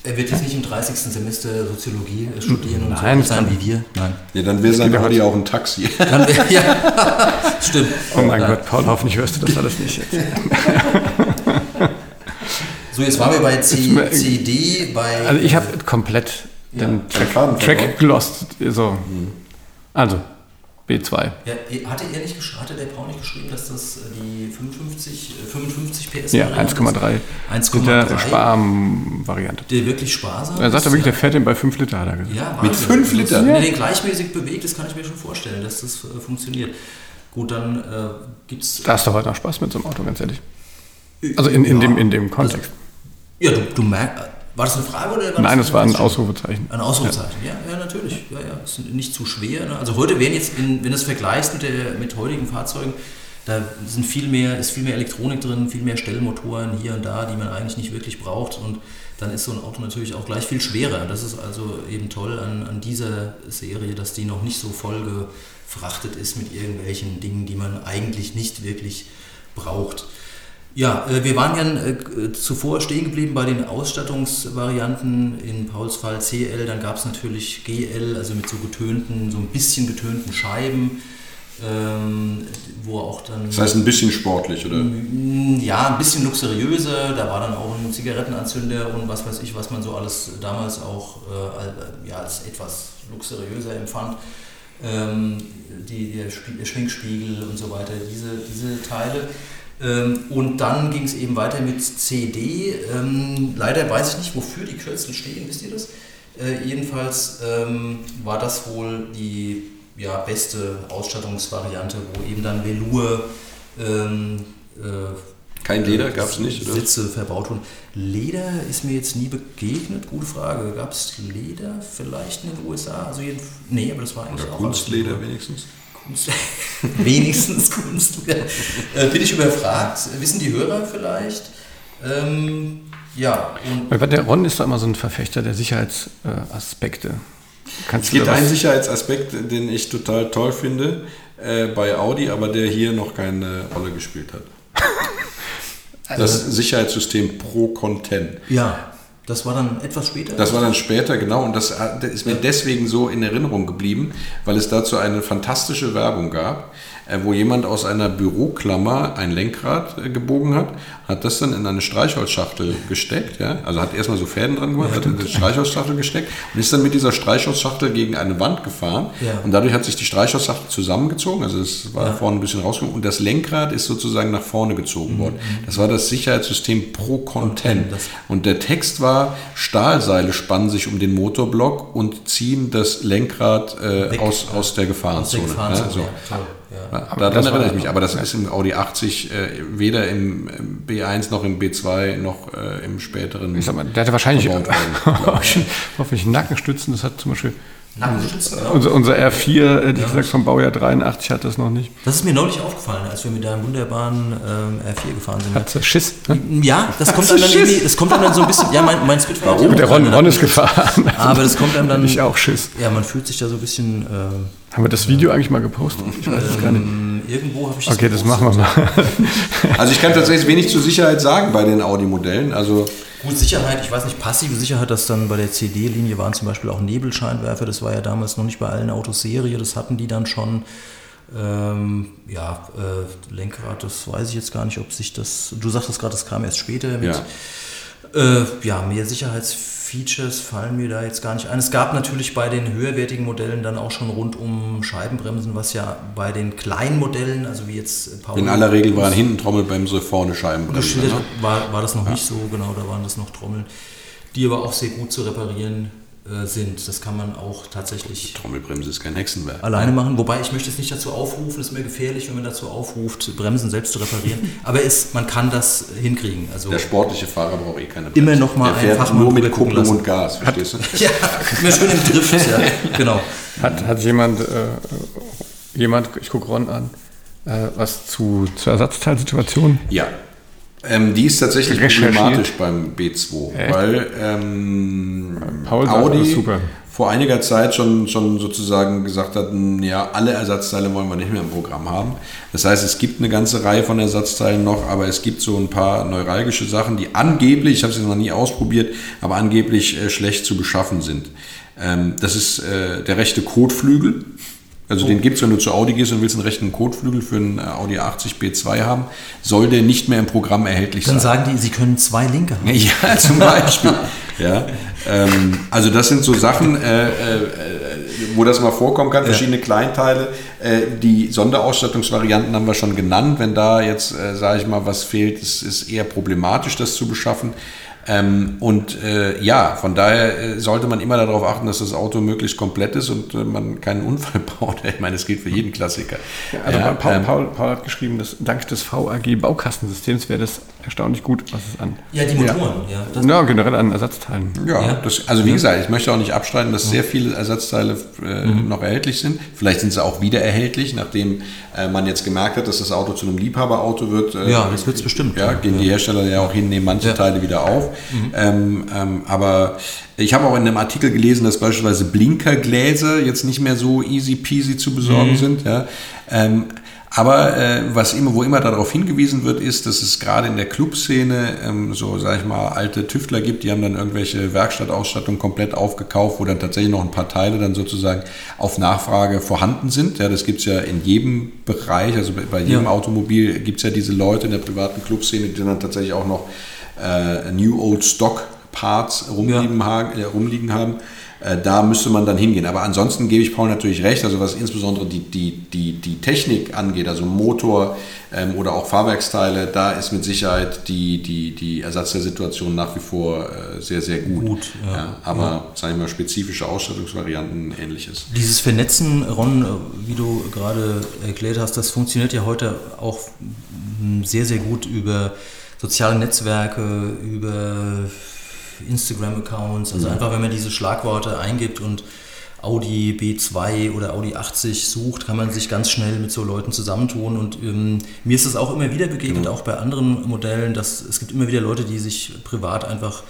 er wird jetzt nicht im 30. Semester Soziologie studieren und Nein, so sein das wie wir. Nein. Ja, dann wäre sein heute- auch ein Taxi. Dann wär, ja, stimmt. Oh mein Ja. Gott, Paul, hoffentlich hörst du das alles nicht jetzt. So, jetzt waren wir bei C, CD, bei. Also ich habe komplett den Track, Track gelost. So. Also, B2. Ja, hatte er nicht hatte der Paul nicht geschrieben, dass das äh, die 55, äh, 55 PS Ja, Variante 1,3 ist? Liter 1,3. Sparvariante. Der wirklich sparsam Er sagt er wirklich, der fährt den bei 5 Liter, hat er gesagt. Ja, Mit Wahnsinn. fünf Das- Litern? Wenn er den gleichmäßig bewegt, das kann ich mir schon vorstellen, dass das äh, funktioniert. Gut, dann äh, gibt es. Da hast du heute noch Spaß mit so einem Auto, ganz ehrlich. Also in, in, Ja. dem, in dem Kontext. Ja, du, du merkst. War das eine Frage oder war Nein, das das war ein? Ausrufezeichen. Ein Ausrufezeichen, ja. ja, natürlich. Ja, ja, ist nicht zu schwer. Ne? Also heute wären jetzt, in, wenn du es vergleichst mit, der, mit heutigen Fahrzeugen, da sind viel mehr, ist viel mehr Elektronik drin, viel mehr Stellmotoren hier und da, die man eigentlich nicht wirklich braucht. Und dann ist so ein Auto natürlich auch gleich viel schwerer. Das ist also eben toll an, an dieser Serie, dass die noch nicht so voll gefrachtet ist mit irgendwelchen Dingen, die man eigentlich nicht wirklich braucht. Ja, äh, wir waren ja äh, zuvor stehen geblieben bei den Ausstattungsvarianten. In Pauls Fall CL, dann gab es natürlich GL, also mit so getönten, so ein bisschen getönten Scheiben, ähm, wo auch dann. Das heißt ein bisschen sportlich, oder? Mm, Ja, ein bisschen luxuriöser. Da war dann auch ein Zigarettenanzünder und was weiß ich, was man so alles damals auch äh, ja, als etwas luxuriöser empfand. Ähm, die, der, Spie- der Schwingspiegel und so weiter, diese, diese Teile. Ähm, und dann ging es eben weiter mit CD. Ähm, leider weiß ich nicht, wofür die Kürzel stehen, wisst ihr das? Äh, jedenfalls ähm, war das wohl die ja, beste Ausstattungsvariante, wo eben dann Velour ähm, äh, Kein Leder gab es nicht, oder? Sitze verbaut wurden. Leder ist mir jetzt nie begegnet. Gute Frage. Gab es Leder vielleicht in den USA? Also jeden, nee, aber das war eigentlich Oder auch Kunstleder wenigstens. Kunst, wenigstens Kunst. äh, bin ich überfragt? Wissen die Hörer vielleicht? Ähm, ja, und Weil der Ron ist doch immer so ein Verfechter der Sicherheitsaspekte. Kannst Es gibt einen Sicherheitsaspekt, den ich total toll finde äh, bei Audi, aber der hier noch keine Rolle gespielt hat. Das Sicherheitssystem Pro Content. ja, das war dann etwas später. Das war dann später, genau, und das hat- das ist mir deswegen so in Erinnerung geblieben, weil es dazu eine fantastische Werbung gab, äh, wo jemand aus einer Büroklammer ein Lenkrad äh, gebogen hat, hat das dann in eine Streichholzschachtel gesteckt, ja, also hat erstmal so Fäden dran gemacht, hat in die Streichholzschachtel gesteckt und ist dann mit dieser Streichholzschachtel gegen eine Wand gefahren Ja. und dadurch hat sich die Streichholzschachtel zusammengezogen, also es war vorne ein bisschen rausgekommen und das Lenkrad ist sozusagen nach vorne gezogen worden. Das war das Sicherheitssystem Pro Content. Und der Text war, Stahlseile spannen sich um den Motorblock und ziehen das Lenkrad äh, Weg. aus, aus der Aus Gefahrenzone. der Gefahrenzone, Ja, so. Ja, ja. Ja, daran das erinnere ich mich, aber das ist im Audi 80 äh, weder im B1 noch im B2 noch äh, im späteren. Ich sag mal, der hatte wahrscheinlich hoffentlich Nackenstützen. Das hat zum Beispiel Genau. unser, unser R4, hätte ich gesagt, vom Baujahr 83 hat das noch nicht. Das ist mir neulich aufgefallen, als wir mit deinem wunderbaren ähm, R4 gefahren sind. Hat sie Schiss. Ne? Ja, das kommt einem dann irgendwie, das kommt einem dann so ein bisschen, ja, mein, mein Spitfire. auch Der Ron, Ron ist gefahren. Aber das kommt einem dann, Ich auch Schiss. ja, man fühlt sich da so ein bisschen, äh, Haben wir das Video eigentlich mal gepostet? Ich weiß es gar nicht. ähm, irgendwo habe ich das Okay, das machen wir mal. Also ich kann tatsächlich wenig zur Sicherheit sagen bei den Audi-Modellen. Also Gut, Sicherheit, ich weiß nicht, passive Sicherheit, dass dann bei der CD-Linie waren zum Beispiel auch Nebelscheinwerfer, das war ja damals noch nicht bei allen Autos Serie, das hatten die dann schon. Ähm, ja, äh, Lenkrad, das weiß ich jetzt gar nicht, ob sich das, du sagtest gerade, das kam erst später mit, Ja. Äh, ja, mehr Sicherheitsfeatures fallen mir da jetzt gar nicht ein. Es gab natürlich bei den höherwertigen Modellen dann auch schon rund um Scheibenbremsen, was ja bei den kleinen Modellen, also wie jetzt Paul in aller Regel waren hinten Trommelbremse, vorne Scheibenbremse. Ne? war, war das noch nicht so, genau, da waren das noch Trommeln, die aber auch sehr gut zu reparieren äh, sind. Das kann man auch tatsächlich Trommelbremse ist kein Hexenwerk. alleine machen, wobei ich möchte es nicht dazu aufrufen, es ist mir gefährlich, wenn man dazu aufruft, Bremsen selbst zu reparieren, aber es, man kann das hinkriegen. Also Der sportliche Fahrer braucht eh keine Bremse. Immer noch mal Der einen fährt nur mit Kupplung lassen. und Gas, verstehst du? ja, immer schön im Drift, ja, genau. Hat, hat jemand, äh, jemand, ich gucke Ron an, äh, was zu, zur Ersatzteilsituation? Ja. Ähm, die ist tatsächlich problematisch beim B2, Echt? weil ähm, Paul Audi vor einiger Zeit schon, schon sozusagen gesagt hat, hm, ja, alle Ersatzteile wollen wir nicht mehr im Programm haben. Das heißt, es gibt eine ganze Reihe von Ersatzteilen noch, aber es gibt so ein paar neuralgische Sachen, die angeblich, ich habe sie noch nie ausprobiert, aber angeblich äh, schlecht zu beschaffen sind. Ähm, das ist äh, der rechte Kotflügel. Also den gibt es, wenn du zu Audi gehst und willst einen rechten Kotflügel für einen äh, Audi A80 B2 haben, soll der nicht mehr im Programm erhältlich Dann sein. sagen die, sie können zwei Linke haben. Ja, zum Beispiel. ja, ähm, also das sind so Sachen, äh, äh, wo das mal vorkommen kann, verschiedene Kleinteile. Äh, die Sonderausstattungsvarianten haben wir schon genannt. Wenn da jetzt, äh, sage ich mal, was fehlt, ist, ist eher problematisch, das zu beschaffen. Ähm, und äh, ja, von daher äh, sollte man immer darauf achten, dass das Auto möglichst komplett ist und äh, man keinen Unfall baut. Ich meine, das gilt für jeden Klassiker. Also Ja, Paul, ähm, Paul, Paul hat geschrieben, dass dank des VAG Baukastensystems wäre das erstaunlich gut, was es an. Ja, die Motoren, ja. das, Ja, generell an Ersatzteilen. Ja, Ja. Das, also wie gesagt, ich möchte auch nicht abstreiten, dass sehr viele Ersatzteile äh, noch erhältlich sind. Vielleicht sind sie auch wieder erhältlich, nachdem äh, man jetzt gemerkt hat, dass das Auto zu einem Liebhaberauto wird. Äh, Ja, das wird's bestimmt. Ja, gehen die Hersteller ja auch hin, nehmen manche Ja. Teile wieder auf. Ähm, ähm, aber ich habe auch in einem Artikel gelesen, dass beispielsweise Blinkergläser jetzt nicht mehr so easy peasy zu besorgen sind. Ja. Ähm, aber äh, was immer, wo immer darauf hingewiesen wird, ist, dass es gerade in der Clubszene ähm, so, sag ich mal, alte Tüftler gibt, die haben dann irgendwelche Werkstattausstattung komplett aufgekauft, wo dann tatsächlich noch ein paar Teile dann sozusagen auf Nachfrage vorhanden sind. Ja, das gibt's ja in jedem Bereich, also bei, bei jedem Ja. Automobil gibt's ja diese Leute in der privaten Clubszene, die dann tatsächlich auch noch äh, New Old Stock Parts rumliegen, ja. äh, rumliegen haben. Äh, da müsste man dann hingehen. Aber ansonsten gebe ich Paul natürlich recht, also was insbesondere die, die, die, die Technik angeht, also Motor ähm, oder auch Fahrwerksteile, da ist mit Sicherheit die, die, die Ersatz der Situation nach wie vor äh, sehr, sehr gut. gut ja. Ja, aber, ja. sagen wir mal, spezifische Ausstattungsvarianten ähnliches. Dieses Vernetzen, Ron, äh, wie du gerade erklärt hast, das funktioniert ja heute auch sehr, sehr gut über soziale Netzwerke, über Instagram-Accounts. Also mhm. einfach, wenn man diese Schlagworte eingibt und Audi B2 oder Audi 80 sucht, kann man sich ganz schnell mit so Leuten zusammentun. Und ähm, mir ist es auch immer wieder begegnet, genau. auch bei anderen Modellen, dass es gibt immer wieder Leute, die sich privat einfach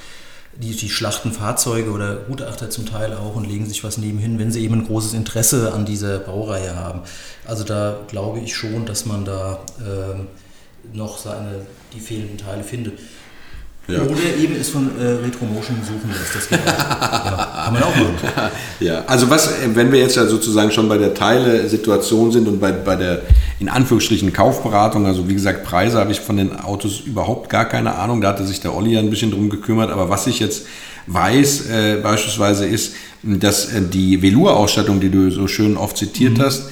die, die schlachten Fahrzeuge oder Gutachter zum Teil auch und legen sich was nebenhin, wenn sie eben ein großes Interesse an dieser Baureihe haben. Also da glaube ich schon, dass man da äh, noch seine, die fehlenden Teile findet. Ja. Oder eben es von äh, Retromotion suchen lässt. Das geht auch. ja, kann man auch machen. Ja, also was, äh, wenn wir jetzt ja sozusagen schon bei der Teile-Situation sind und bei, bei der in Anführungsstrichen Kaufberatung, also wie gesagt, Preise habe ich von den Autos überhaupt gar keine Ahnung. Da hatte sich der Olli ja ein bisschen drum gekümmert. Aber was ich jetzt weiß, äh, beispielsweise ist, dass äh, die Velour-Ausstattung, die du so schön oft zitiert mhm. hast,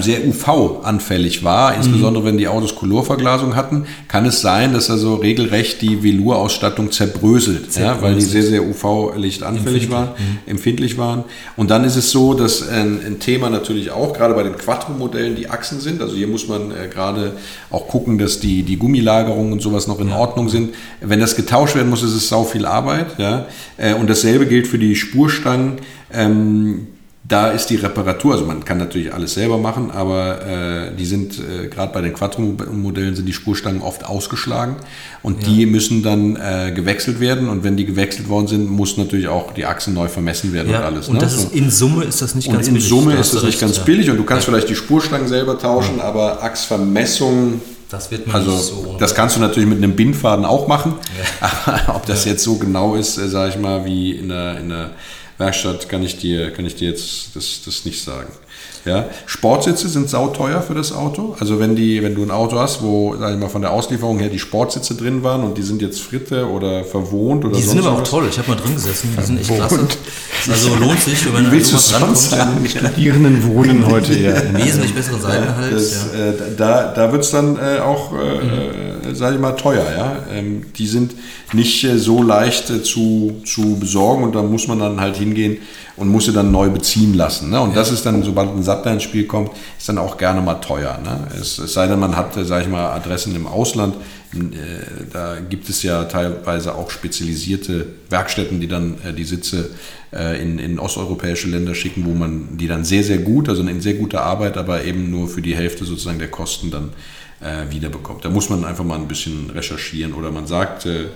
sehr UV-anfällig war, insbesondere mhm. wenn die Autos Colorverglasung hatten, kann es sein, dass also regelrecht die Velour-Ausstattung zerbröselt, zerbröselt. Ja, weil die sehr, sehr UV-lichtanfällig waren, mhm. empfindlich waren. Und dann ist es so, dass ein, ein Thema natürlich auch, gerade bei den Quattro-Modellen, die Achsen sind. Also hier muss man äh, gerade auch gucken, dass die, die Gummilagerungen und sowas noch in ja. Ordnung sind. Wenn das getauscht werden muss, ist es sau viel Arbeit. Ja? Äh, und dasselbe gilt für die Spurstangen. Ähm, da ist die Reparatur, also man kann natürlich alles selber machen, aber äh, die sind, äh, gerade bei den Quattro-Modellen sind die Spurstangen oft ausgeschlagen und ja. die müssen dann äh, gewechselt werden und wenn die gewechselt worden sind, muss natürlich auch die Achsen neu vermessen werden ja, und alles. Und ne? das ist, in Summe ist das nicht und ganz billig. in Summe ist das nicht ganz ja. billig und du kannst vielleicht die Spurstangen selber tauschen, aber Achsvermessung das wird man also, nicht so. Das kannst du natürlich mit einem Bindfaden auch machen. Aber ob das jetzt so genau ist, äh, sage ich mal, wie in der, in der Werkstatt kann ich dir, kann ich dir jetzt das, das nicht sagen. Ja, Sportsitze sind sauteuer für das Auto. Also wenn die, wenn du ein Auto hast, wo, sag ich mal, von der Auslieferung her die Sportsitze drin waren und die sind jetzt fritte oder verwohnt oder Die sind aber auch toll. Ich habe mal drin gesessen. Die sind echt klasse. Also lohnt sich, wenn man Willst du sonst sagen? Die Studierenden wohnen heute ja. Wesentlich bessere Seitenhals. Ja, ja. Äh, da da wird es dann äh, auch, äh, mhm. sag ich mal, teuer. Ja? Ähm, die sind nicht äh, so leicht äh, zu, zu besorgen und da muss man dann halt hingehen und muss sie dann neu beziehen lassen. Ne? Und ja. das ist dann, sobald ein Sattler ins Spiel kommt, ist dann auch gerne mal teuer. Ne? Es, es sei denn, man hat, sage ich mal, Adressen im Ausland. Äh, da gibt es ja teilweise auch spezialisierte Werkstätten, die dann äh, die Sitze äh, in, in osteuropäische Länder schicken, wo man die dann sehr, sehr gut, also in sehr guter Arbeit, aber eben nur für die Hälfte sozusagen der Kosten dann äh, wiederbekommt. Da muss man einfach mal ein bisschen recherchieren oder man sagt, äh,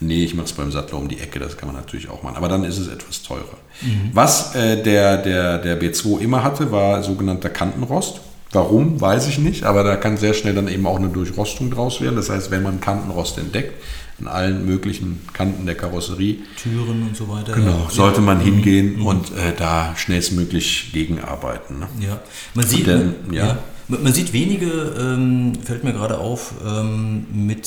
nee, ich mache es beim Sattler um die Ecke, das kann man natürlich auch machen. Aber dann ist es etwas teurer. Mhm. Was äh, der, der, der B2 immer hatte, war sogenannter Kantenrost. Warum, weiß ich nicht, aber da kann sehr schnell dann eben auch eine Durchrostung draus werden. Das heißt, wenn man Kantenrost entdeckt, an allen möglichen Kanten der Karosserie. Türen und so weiter. Genau, ja. sollte man hingehen mhm. und äh, da schnellstmöglich gegenarbeiten. Ne? Ja, man sieht, dann, ja. ja. Man sieht wenige, ähm, fällt mir gerade auf, ähm, mit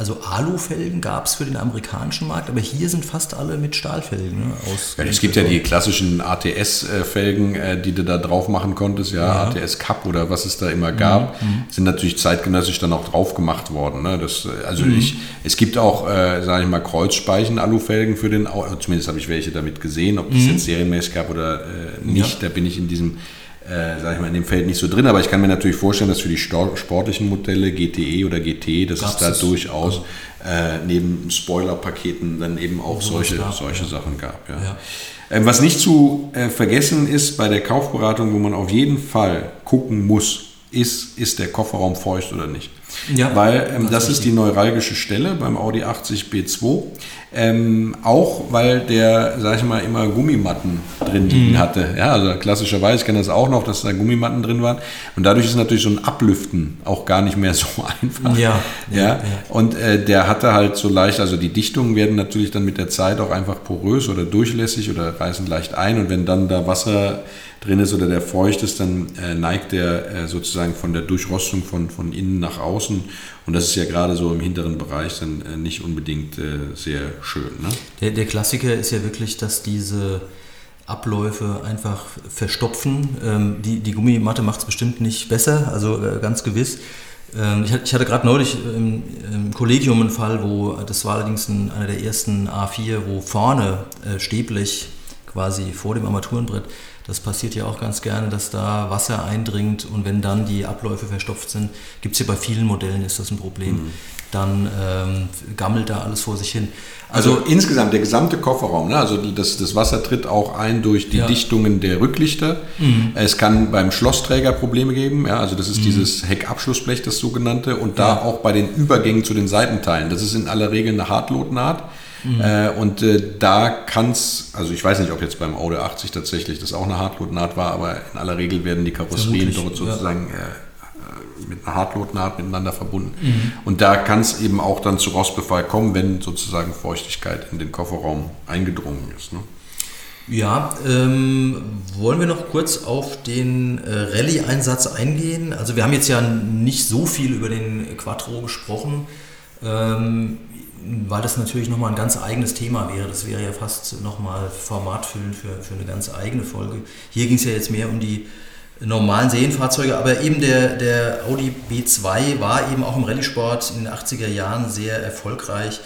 also Alufelgen gab es für den amerikanischen Markt, aber hier sind fast alle mit Stahlfelgen. Ne, aus ja, es gibt ja die klassischen ATS-Felgen, äh, die du da drauf machen konntest, ja, ja. ATS Cup oder was es da immer gab, mhm, mhm. sind natürlich zeitgenössisch dann auch drauf gemacht worden. Ne? Das, also mhm. ich, es gibt auch, äh, sage ich mal, Kreuzspeichen-Alufelgen für den, zumindest habe ich welche damit gesehen, ob das mhm. jetzt serienmäßig gab oder äh, nicht, ja. da bin ich in diesem äh, sage ich mal, in dem Feld nicht so drin, aber ich kann mir natürlich vorstellen, dass für die sportlichen Modelle GTE oder GT, dass Gab's es da durchaus äh, neben Spoiler-Paketen dann eben auch solche, gab, solche ja. Sachen gab. Ja. ja. Ähm, was nicht zu äh, vergessen ist bei der Kaufberatung, wo man auf jeden Fall gucken muss, ist, ist der Kofferraum feucht oder nicht. Ja, weil ähm, das ist die neuralgische Stelle beim Audi 80 B2. Ähm, auch weil der, sag ich mal, immer Gummimatten drin liegen mhm. hatte. Ja, also klassischerweise, ich kenne das auch noch, dass da Gummimatten drin waren. Und dadurch ist natürlich so ein Ablüften auch gar nicht mehr so einfach. Ja. ja, ja. Und äh, der hatte halt so leicht, also die Dichtungen werden natürlich dann mit der Zeit auch einfach porös oder durchlässig oder reißen leicht ein. Und wenn dann da Wasser drin ist oder der feucht ist, dann äh, neigt der äh, sozusagen von der Durchrostung von, von innen nach außen. Und das ist ja gerade so im hinteren Bereich dann äh, nicht unbedingt sehr schön. Ne? Der, der Klassiker ist ja wirklich, dass diese Abläufe einfach verstopfen. Ähm, die, die Gummimatte macht es bestimmt nicht besser, also ganz gewiss. Ähm, ich, hatte gerade neulich im, Kollegium einen Fall, wo, das war allerdings ein, einer der ersten A4, wo vorne Stäblich quasi vor dem Armaturenbrett, das passiert ja auch ganz gerne, dass da Wasser eindringt und wenn dann die Abläufe verstopft sind, gibt es ja bei vielen Modellen ist das ein Problem. Mhm dann ähm, gammelt da alles vor sich hin. Also, also insgesamt der gesamte Kofferraum, ne? also das, das Wasser tritt auch ein durch die ja. Dichtungen der Rücklichter. Mhm. Es kann beim Schlossträger Probleme geben, ja? also das ist mhm. dieses Heckabschlussblech, das sogenannte, und da ja. auch bei den Übergängen zu den Seitenteilen. Das ist in aller Regel eine Hartlotnaht. Mhm. Äh, und äh, da kann es, also ich weiß nicht, ob jetzt beim Audi 80 tatsächlich das auch eine Hartlotnaht war, aber in aller Regel werden die Karosserien dort sozusagen ja. äh, mit einer Hartlotnaht miteinander verbunden. Mhm. Und da kann es eben auch dann zu Rostbefall kommen, wenn sozusagen Feuchtigkeit in den Kofferraum eingedrungen ist. Ne? Ja, ähm, wollen wir noch kurz auf den äh, Rallye-Einsatz eingehen? Also wir haben jetzt ja nicht so viel über den Quattro gesprochen, ähm, weil das natürlich nochmal ein ganz eigenes Thema wäre. Das wäre ja fast nochmal formatfüllend für, für eine ganz eigene Folge. Hier ging es ja jetzt mehr um die normalen Serienfahrzeuge, aber eben der, der Audi B2 war eben auch im Rallye-Sport in den 80er Jahren sehr erfolgreich.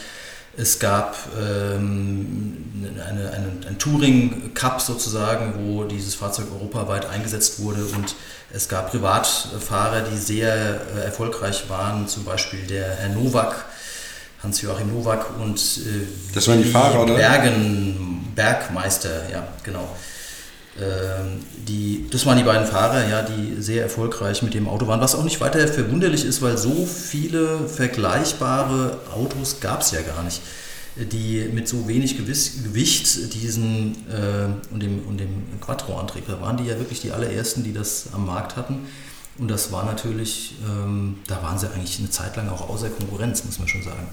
Es gab ähm, eine, eine, ein Touring-Cup sozusagen, wo dieses Fahrzeug europaweit eingesetzt wurde und es gab Privatfahrer, die sehr äh, erfolgreich waren, zum Beispiel der Herr Nowak, Hans-Joachim Nowak und äh, das waren die Fahrer, oder? Bergen, Bergmeister, ja, genau. Ähm, die, das waren die beiden Fahrer, ja, die sehr erfolgreich mit dem Auto waren, was auch nicht weiter verwunderlich ist, weil so viele vergleichbare Autos gab es ja gar nicht, die mit so wenig Gewicht diesen äh, und dem, und dem Quattro-Antrieb, da waren die ja wirklich die allerersten, die das am Markt hatten. Und das war natürlich, ähm, da waren sie eigentlich eine Zeit lang auch außer Konkurrenz, muss man schon sagen.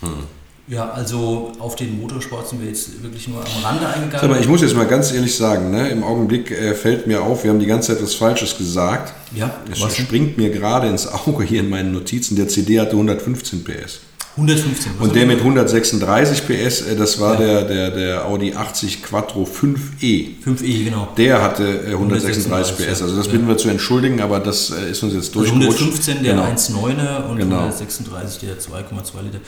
Hm. Ja, also auf den Motorsport sind wir jetzt wirklich nur am Rande eingegangen. Aber ich muss jetzt mal ganz ehrlich sagen, ne, im Augenblick äh, fällt mir auf, wir haben die ganze Zeit was Falsches gesagt. Ja, es springt mir gerade ins Auge hier in meinen Notizen. Der CD hatte 115 PS. 115. Und der mit 136 PS, äh, das war ja. der, der, der Audi 80 Quattro 5e. 5e, genau. Der hatte 136, 136 PS. Also das ja. bitten wir zu entschuldigen, aber das äh, ist uns jetzt durchgerutscht. Also 115 der genau. 1,9er und genau. 136 der 2,2 Liter.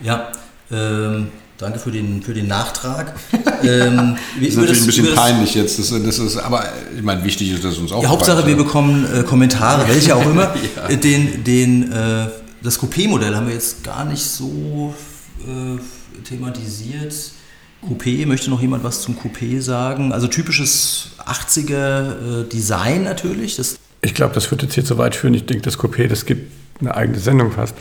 Ja, ähm, danke für den, für den Nachtrag. ähm, das ist natürlich das, ein bisschen peinlich jetzt. Das, das, ist, aber ich meine, wichtig ist, dass uns auch. Die Hauptsache, wir bekommen äh, Kommentare, welche auch immer. ja. Äh, den, den, äh, das Coupé-Modell haben wir jetzt gar nicht so äh, thematisiert. Coupé, möchte noch jemand was zum Coupé sagen? Also typisches 80er äh, Design natürlich. Das ich glaube, das wird jetzt hier zu weit führen. Ich denke, das Coupé, das gibt eine eigene Sendung fast.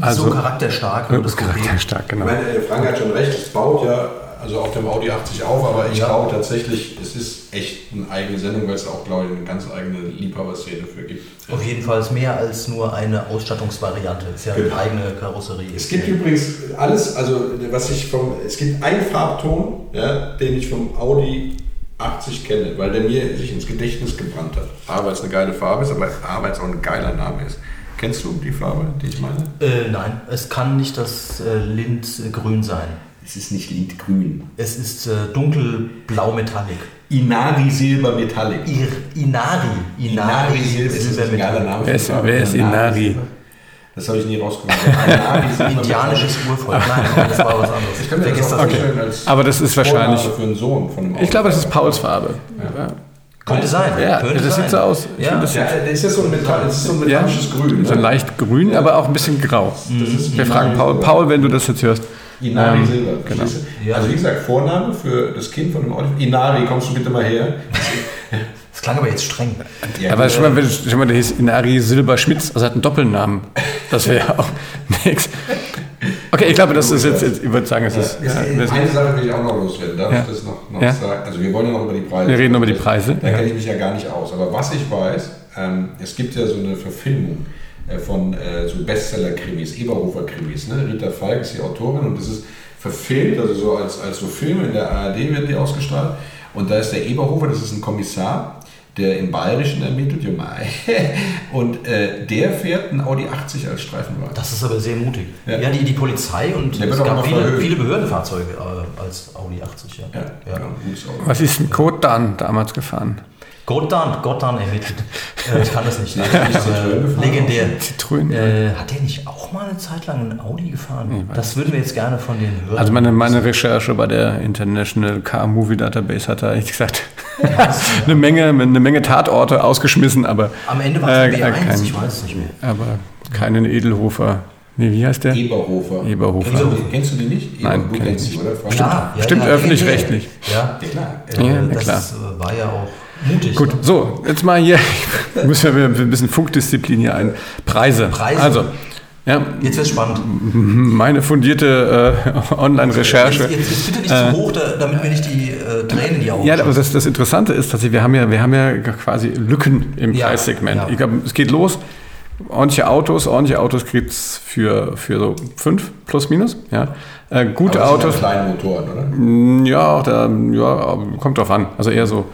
Also, so charakterstark. Ne, das charakterstark, genau. Ich meine, Frank hat schon recht, es baut ja also auf dem Audi 80 auf, aber ich ja. glaube tatsächlich, es ist echt eine eigene Sendung, weil es auch, glaube ich, eine ganz eigene Liebhaberszene für gibt. Auf jeden Fall ist mehr als nur eine Ausstattungsvariante. Es ist ja genau. eine eigene Karosserie. Es gibt übrigens alles, also was ich vom, es gibt einen Farbton, ja, den ich vom Audi 80 kenne, weil der mir sich ins Gedächtnis gebrannt hat. A, weil es eine geile Farbe ist, aber A, weil es auch ein geiler Name ist. Kennst du die Farbe, die ich meine? Äh, nein, es kann nicht das äh, Lindgrün sein. Es ist nicht Lindgrün. Es ist äh, dunkelblau Metallic. Inari Silber Metallic. Ir Inari. Inari, Inari Silber, Silber Metallic. Wer ist, wer ist Inari? Das habe ich nie rausgefunden. Indianisches Urvolk. Nein, das war was anderes. Ich kann mir das okay. als Aber das ist wahrscheinlich. Für einen Sohn von einem ich glaube, das ist Pauls Farbe. Ja. Könnte sein. Ja, könnte das sein. sieht so aus. Ich ja. das, ja, das ist so ein, Metall, das ist so ein metallisches ja, Grün. So ein leicht grün, aber auch ein bisschen grau. Wir fragen Paul, Paul, wenn du das jetzt hörst. Inari ähm, Silber. Genau. Also wie gesagt, Vorname für das Kind von dem Oliver. Inari, kommst du bitte mal her. Das klang aber jetzt streng. Ja, aber schon mal, schon mal, der hieß Inari Silber Schmitz, also hat einen Doppelnamen. Das wäre ja auch nichts. Okay, ich glaube, das ist jetzt, jetzt ich würde sagen, es ist. Ja, ja, eine Sache will ich auch noch loswerden. Darf ja. ich das noch, noch ja. sagen? Also, wir wollen ja noch über die Preise. Wir reden über die Preise. Da kenne ich mich ja gar nicht aus. Aber was ich weiß, ähm, es gibt ja so eine Verfilmung von äh, so Bestseller-Krimis, Eberhofer-Krimis. Ne? Rita Falk ist die Autorin und das ist verfilmt, also so als, als so Filme in der ARD werden die ausgestrahlt. Und da ist der Eberhofer, das ist ein Kommissar, der im Bayerischen ermittelt, Jumai. Und äh, der fährt ein Audi 80 als Streifenwagen. Das ist aber sehr mutig. Ja. Ja, die, die Polizei und Der es gab viele, viele Behördenfahrzeuge äh, als Audi 80. Ja. Ja, genau, Auto. Was ist ein Code dann damals gefahren? Gottan, Gottan ermittelt. Äh, ich kann das nicht. Legendär. Äh, hat der nicht auch mal eine Zeit lang einen Audi gefahren? das würden wir jetzt gerne von den Hörern. Also meine, meine Recherche bei der International Car Movie Database hat da ehrlich gesagt eine, Menge, eine Menge Tatorte ausgeschmissen, aber, Am Ende war es äh, ein äh, B1, kein- ich weiß es nicht mehr. aber keinen Edelhofer. Nee, wie heißt der? Eberhofer. Eberhofer. Kennst du, kennst du die nicht? Nein, Eber, du kenn kennst ich sie, oder? Frank? Klar, ja, Stimmt, ja, öffentlich-rechtlich. Ja, klar. äh, Ja, das klar. äh, war ja auch mutig. Gut, ne? so, jetzt mal hier, müssen wir ein bisschen Funkdisziplin hier ein. Preise. Preise. Also, ja, Jetzt wird es spannend. meine fundierte äh, Online-Recherche. Jetzt, jetzt, jetzt bitte nicht zu hoch, da, damit mir nicht die äh, Tränen in die Augen Ja, aber das, das Interessante ist, dass wir haben ja, wir haben ja quasi Lücken im Ja, Preissegment. ja. Ich glaube, es geht los. Ordentliche Autos, ordentliche Autos gibt es für, für so fünf plus minus. Ja. Äh, gute Autos. kleine Motoren, oder? Mm, Ja, auch da, ja, kommt drauf an. Also eher so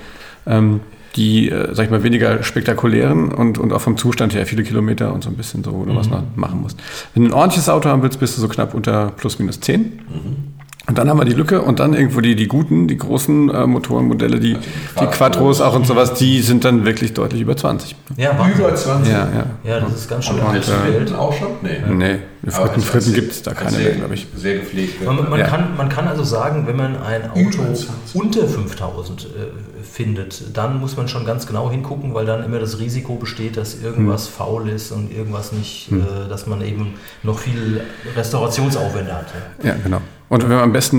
ähm, die, äh, sag ich mal, weniger spektakulären und, und auch vom Zustand her viele Kilometer und so ein bisschen so, wo du was noch machen musst. Wenn du ein ordentliches Auto haben willst, bist du so knapp unter plus minus 10. Und dann haben wir die Lücke und dann irgendwo die, die guten, die großen äh, Motorenmodelle, die, die Quattros auch und sowas, die sind dann wirklich deutlich über 20. Ja, Wahnsinn. Über 20. Ja, ja. Ja, das ist ganz schön. Und du äh, auch schon? Nee. Nee, Aber Fritten, Fritten gibt es da keine sehr, mehr, glaube ich. Sehr gepflegt. Man, man, Ja. kann, man kann also sagen, wenn man ein Auto Über 20. unter 5000 äh, findet, dann muss man schon ganz genau hingucken, weil dann immer das Risiko besteht, dass irgendwas faul ist und irgendwas nicht, äh, dass man eben noch viel Restaurationsaufwände hat. Ja. Ja, genau. Und wenn man am besten,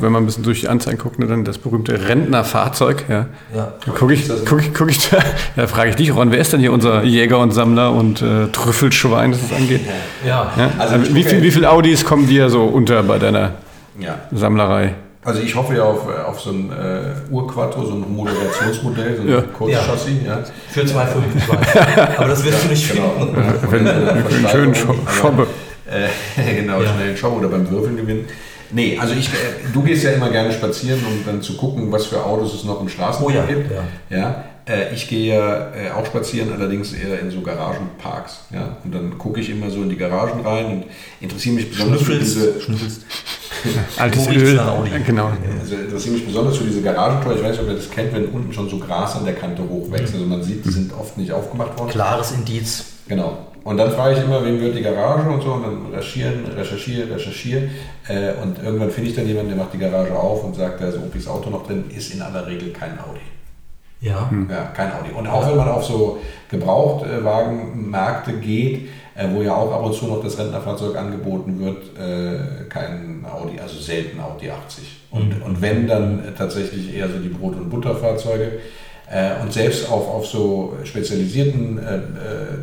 wenn man ein bisschen durch die Anzeigen guckt, ne, dann das berühmte Rentnerfahrzeug, ja. Ja. Dann gucke ich, guck ich, guck ich da, da frage ich dich, Ron, wer ist denn hier unser Jäger und Sammler und äh, Trüffelschwein, das angeht? Ja. Ja? Also Also wie, gucke- viel, wie viel Audis kommen dir so unter bei deiner Ja. Sammlerei? Also ich hoffe ja auf, auf so ein äh, Urquattro, so ein Moderationsmodell, so ein Ja. Kurzchassis. Ja. Für 2,5, ich weiß. Aber das wirst du nicht Genau. finden. Wenn, einen schönen Scho- Schobbe. Äh, genau, Ja. schnell einen Shop oder beim Würfeln gewinnen. Nee, also ich, äh, du gehst ja immer gerne spazieren, um dann zu gucken, was für Autos es noch im Straßenverkehr Oh ja, gibt. ja. Ja, äh, ich gehe ja äh, auch spazieren, allerdings eher in so Garagenparks. Ja, und dann gucke ich immer so in die Garagen rein und interessiere mich besonders für diese, Schnüffelst. Altes Öl. Genau. also interessiere mich besonders für diese Garagentore. Ich weiß nicht, ob ihr das kennt, wenn unten schon so Gras an der Kante hochwächst. Also man sieht, die sind oft nicht aufgemacht worden. Klares Indiz. Genau. Und dann frage ich immer, wem gehört die Garage und so und dann recherchieren, recherchiere, recherchiere. Äh, und irgendwann finde ich dann jemanden, der macht die Garage auf und sagt, da ist Opis Auto noch drin, ist in aller Regel kein Audi. Ja. Ja, kein Audi. Und auch wenn man auf so Gebrauchtwagenmärkte geht, äh, wo ja auch ab und zu noch das Rentnerfahrzeug angeboten wird, äh, kein Audi, also selten Audi 80. Und, und wenn, dann tatsächlich eher so die Brot- und Butterfahrzeuge. Äh, Und selbst auf, auf so spezialisierten äh, äh,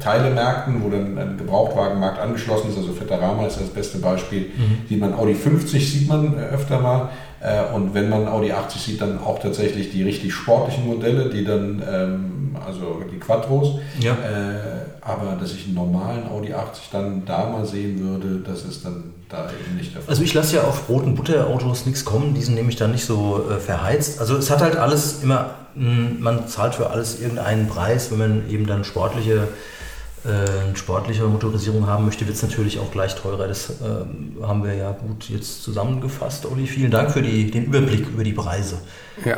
Teilemärkten, wo dann ein Gebrauchtwagenmarkt angeschlossen ist, also Fetterama ist das beste Beispiel, sieht man Audi 50 sieht man äh, öfter mal. Äh, Und wenn man Audi 80 sieht, dann auch tatsächlich die richtig sportlichen Modelle, die dann, ähm, also die Quattros. Ja. Äh, aber dass ich einen normalen Audi 80 dann da mal sehen würde, das ist dann da eben nicht der Fall. Also ich lasse ja auf Brot- und Butterautos nichts kommen, die sind nämlich dann nicht so äh, verheizt. Also es hat halt alles immer, mh, man zahlt für alles irgendeinen Preis, wenn man eben dann sportliche, äh, sportliche Motorisierung haben möchte, wird es natürlich auch gleich teurer. Das ähm, haben wir ja gut jetzt zusammengefasst, Olli. Vielen Dank für die, den Überblick über die Preise. Ja.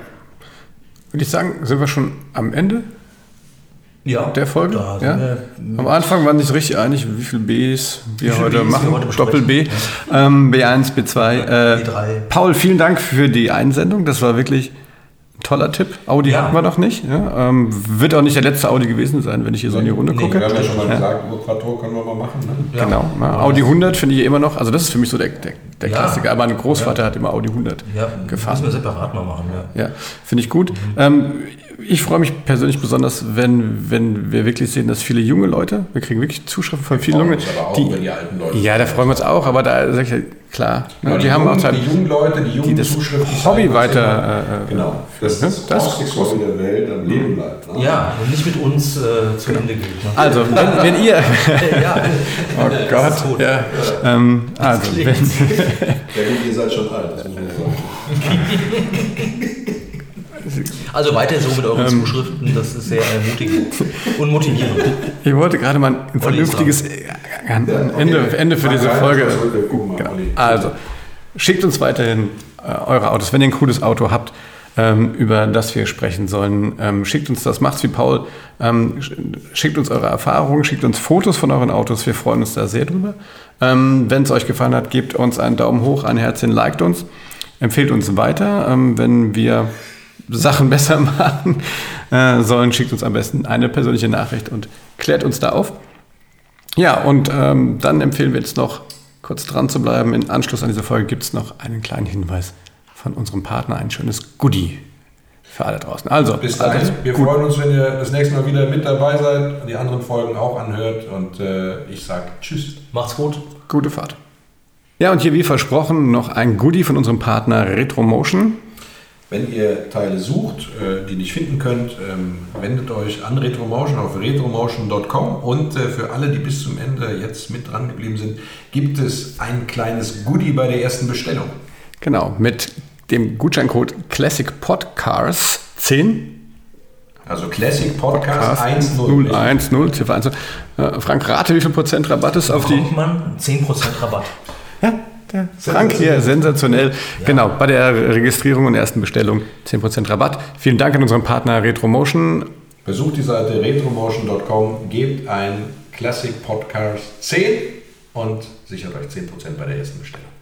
Würde ich sagen, sind wir schon am Ende Ja, der Folge? Ja? wir, Am Anfang waren sich richtig einig, wie viele Bs wir viele heute Bs wir machen. heute besprechen. Doppel B. Ähm, B1, B2. Äh, B3. Paul, vielen Dank für die Einsendung. Das war wirklich ein toller Tipp. Audi Ja. hatten wir noch nicht. Ja? Ähm, wird auch nicht der letzte Audi gewesen sein, wenn ich hier so in die Runde Nee, gucke. Wir haben ja schon mal gesagt, Urquattro können wir mal machen. Ne? Ja. Genau. Ja, Audi 100 finde ich immer noch, also das ist für mich so der, der, der Ja. Klassiker. Aber mein Großvater hat immer Audi 100 ja, gefahren. müssen wir separat mal machen. Ja. Ja, finde ich gut. Ähm, ich freue mich persönlich besonders, wenn, wenn wir wirklich sehen, dass viele junge Leute, wir kriegen wirklich Zuschriften von vielen jungen uns aber auch die, über die alten Leute. Ja, da freuen wir uns auch, aber da sage ich ja, klar, ne, Ja, die, haben auch jungen, Zeit. die jungen Leute, die jungen die das Zuschriften Hobby weiter, äh, äh, genau, dass ne? das, Das- das Hobby der Welt am Leben bleibt. Ne? Ja, und nicht mit uns äh, zu Ende geht. Ne? Also, wenn, wenn ihr, ja, oh Das ist Gott, ja, ähm, also, wenn, Ja gut, ihr seid schon alt, das muss man sagen. Also weiter so mit euren ähm, Zuschriften, das ist sehr ermutigend und motivierend. Ich wollte gerade mal ein vernünftiges Ende, Ende für diese Folge. Genau. Also, schickt uns weiterhin äh, eure Autos, wenn ihr ein cooles Auto habt ähm, über das wir sprechen sollen. Ähm, schickt uns das, macht's wie Paul. Ähm, schickt uns eure Erfahrungen, schickt uns Fotos von euren Autos. Wir freuen uns da sehr drüber. Ähm, wenn es euch gefallen hat, gebt uns einen Daumen hoch, ein Herzchen, liked uns, empfehlt uns weiter. Ähm, wenn wir Sachen besser machen äh, sollen, schickt uns am besten eine persönliche Nachricht und klärt uns da auf. Ja, und ähm, dann empfehlen wir jetzt noch kurz dran zu bleiben. In Anschluss an diese Folge gibt es noch einen kleinen Hinweis von unserem Partner ein schönes Goodie für alle draußen. Also, bis dahin. Also, wir gut. freuen uns, wenn ihr das nächste Mal wieder mit dabei seid, die anderen Folgen auch anhört und äh, ich sage Tschüss. Macht's gut. Gute Fahrt. Ja, und hier wie versprochen noch ein Goodie von unserem Partner Retromotion. Wenn ihr Teile sucht, äh, die nicht finden könnt, ähm, wendet euch an Retromotion auf retromotion.com und äh, für alle, die bis zum Ende jetzt mit dran geblieben sind, gibt es ein kleines Goodie bei der ersten Bestellung. Genau, mit dem Gutscheincode Classic Podcars 10. Also Classic Podcast 1.0. 1.0, äh, Frank, rate, wie viel Prozent Rabatt ist auf die? man 10 Prozent Rabatt. Der Frank hier, sensationell. Ja. Genau, bei der Registrierung und ersten Bestellung 10% Rabatt. Vielen Dank an unseren Partner Retromotion. Besucht die Seite retromotion.com, gebt ein Classic Podcast 10 und sichert euch 10% bei der ersten Bestellung.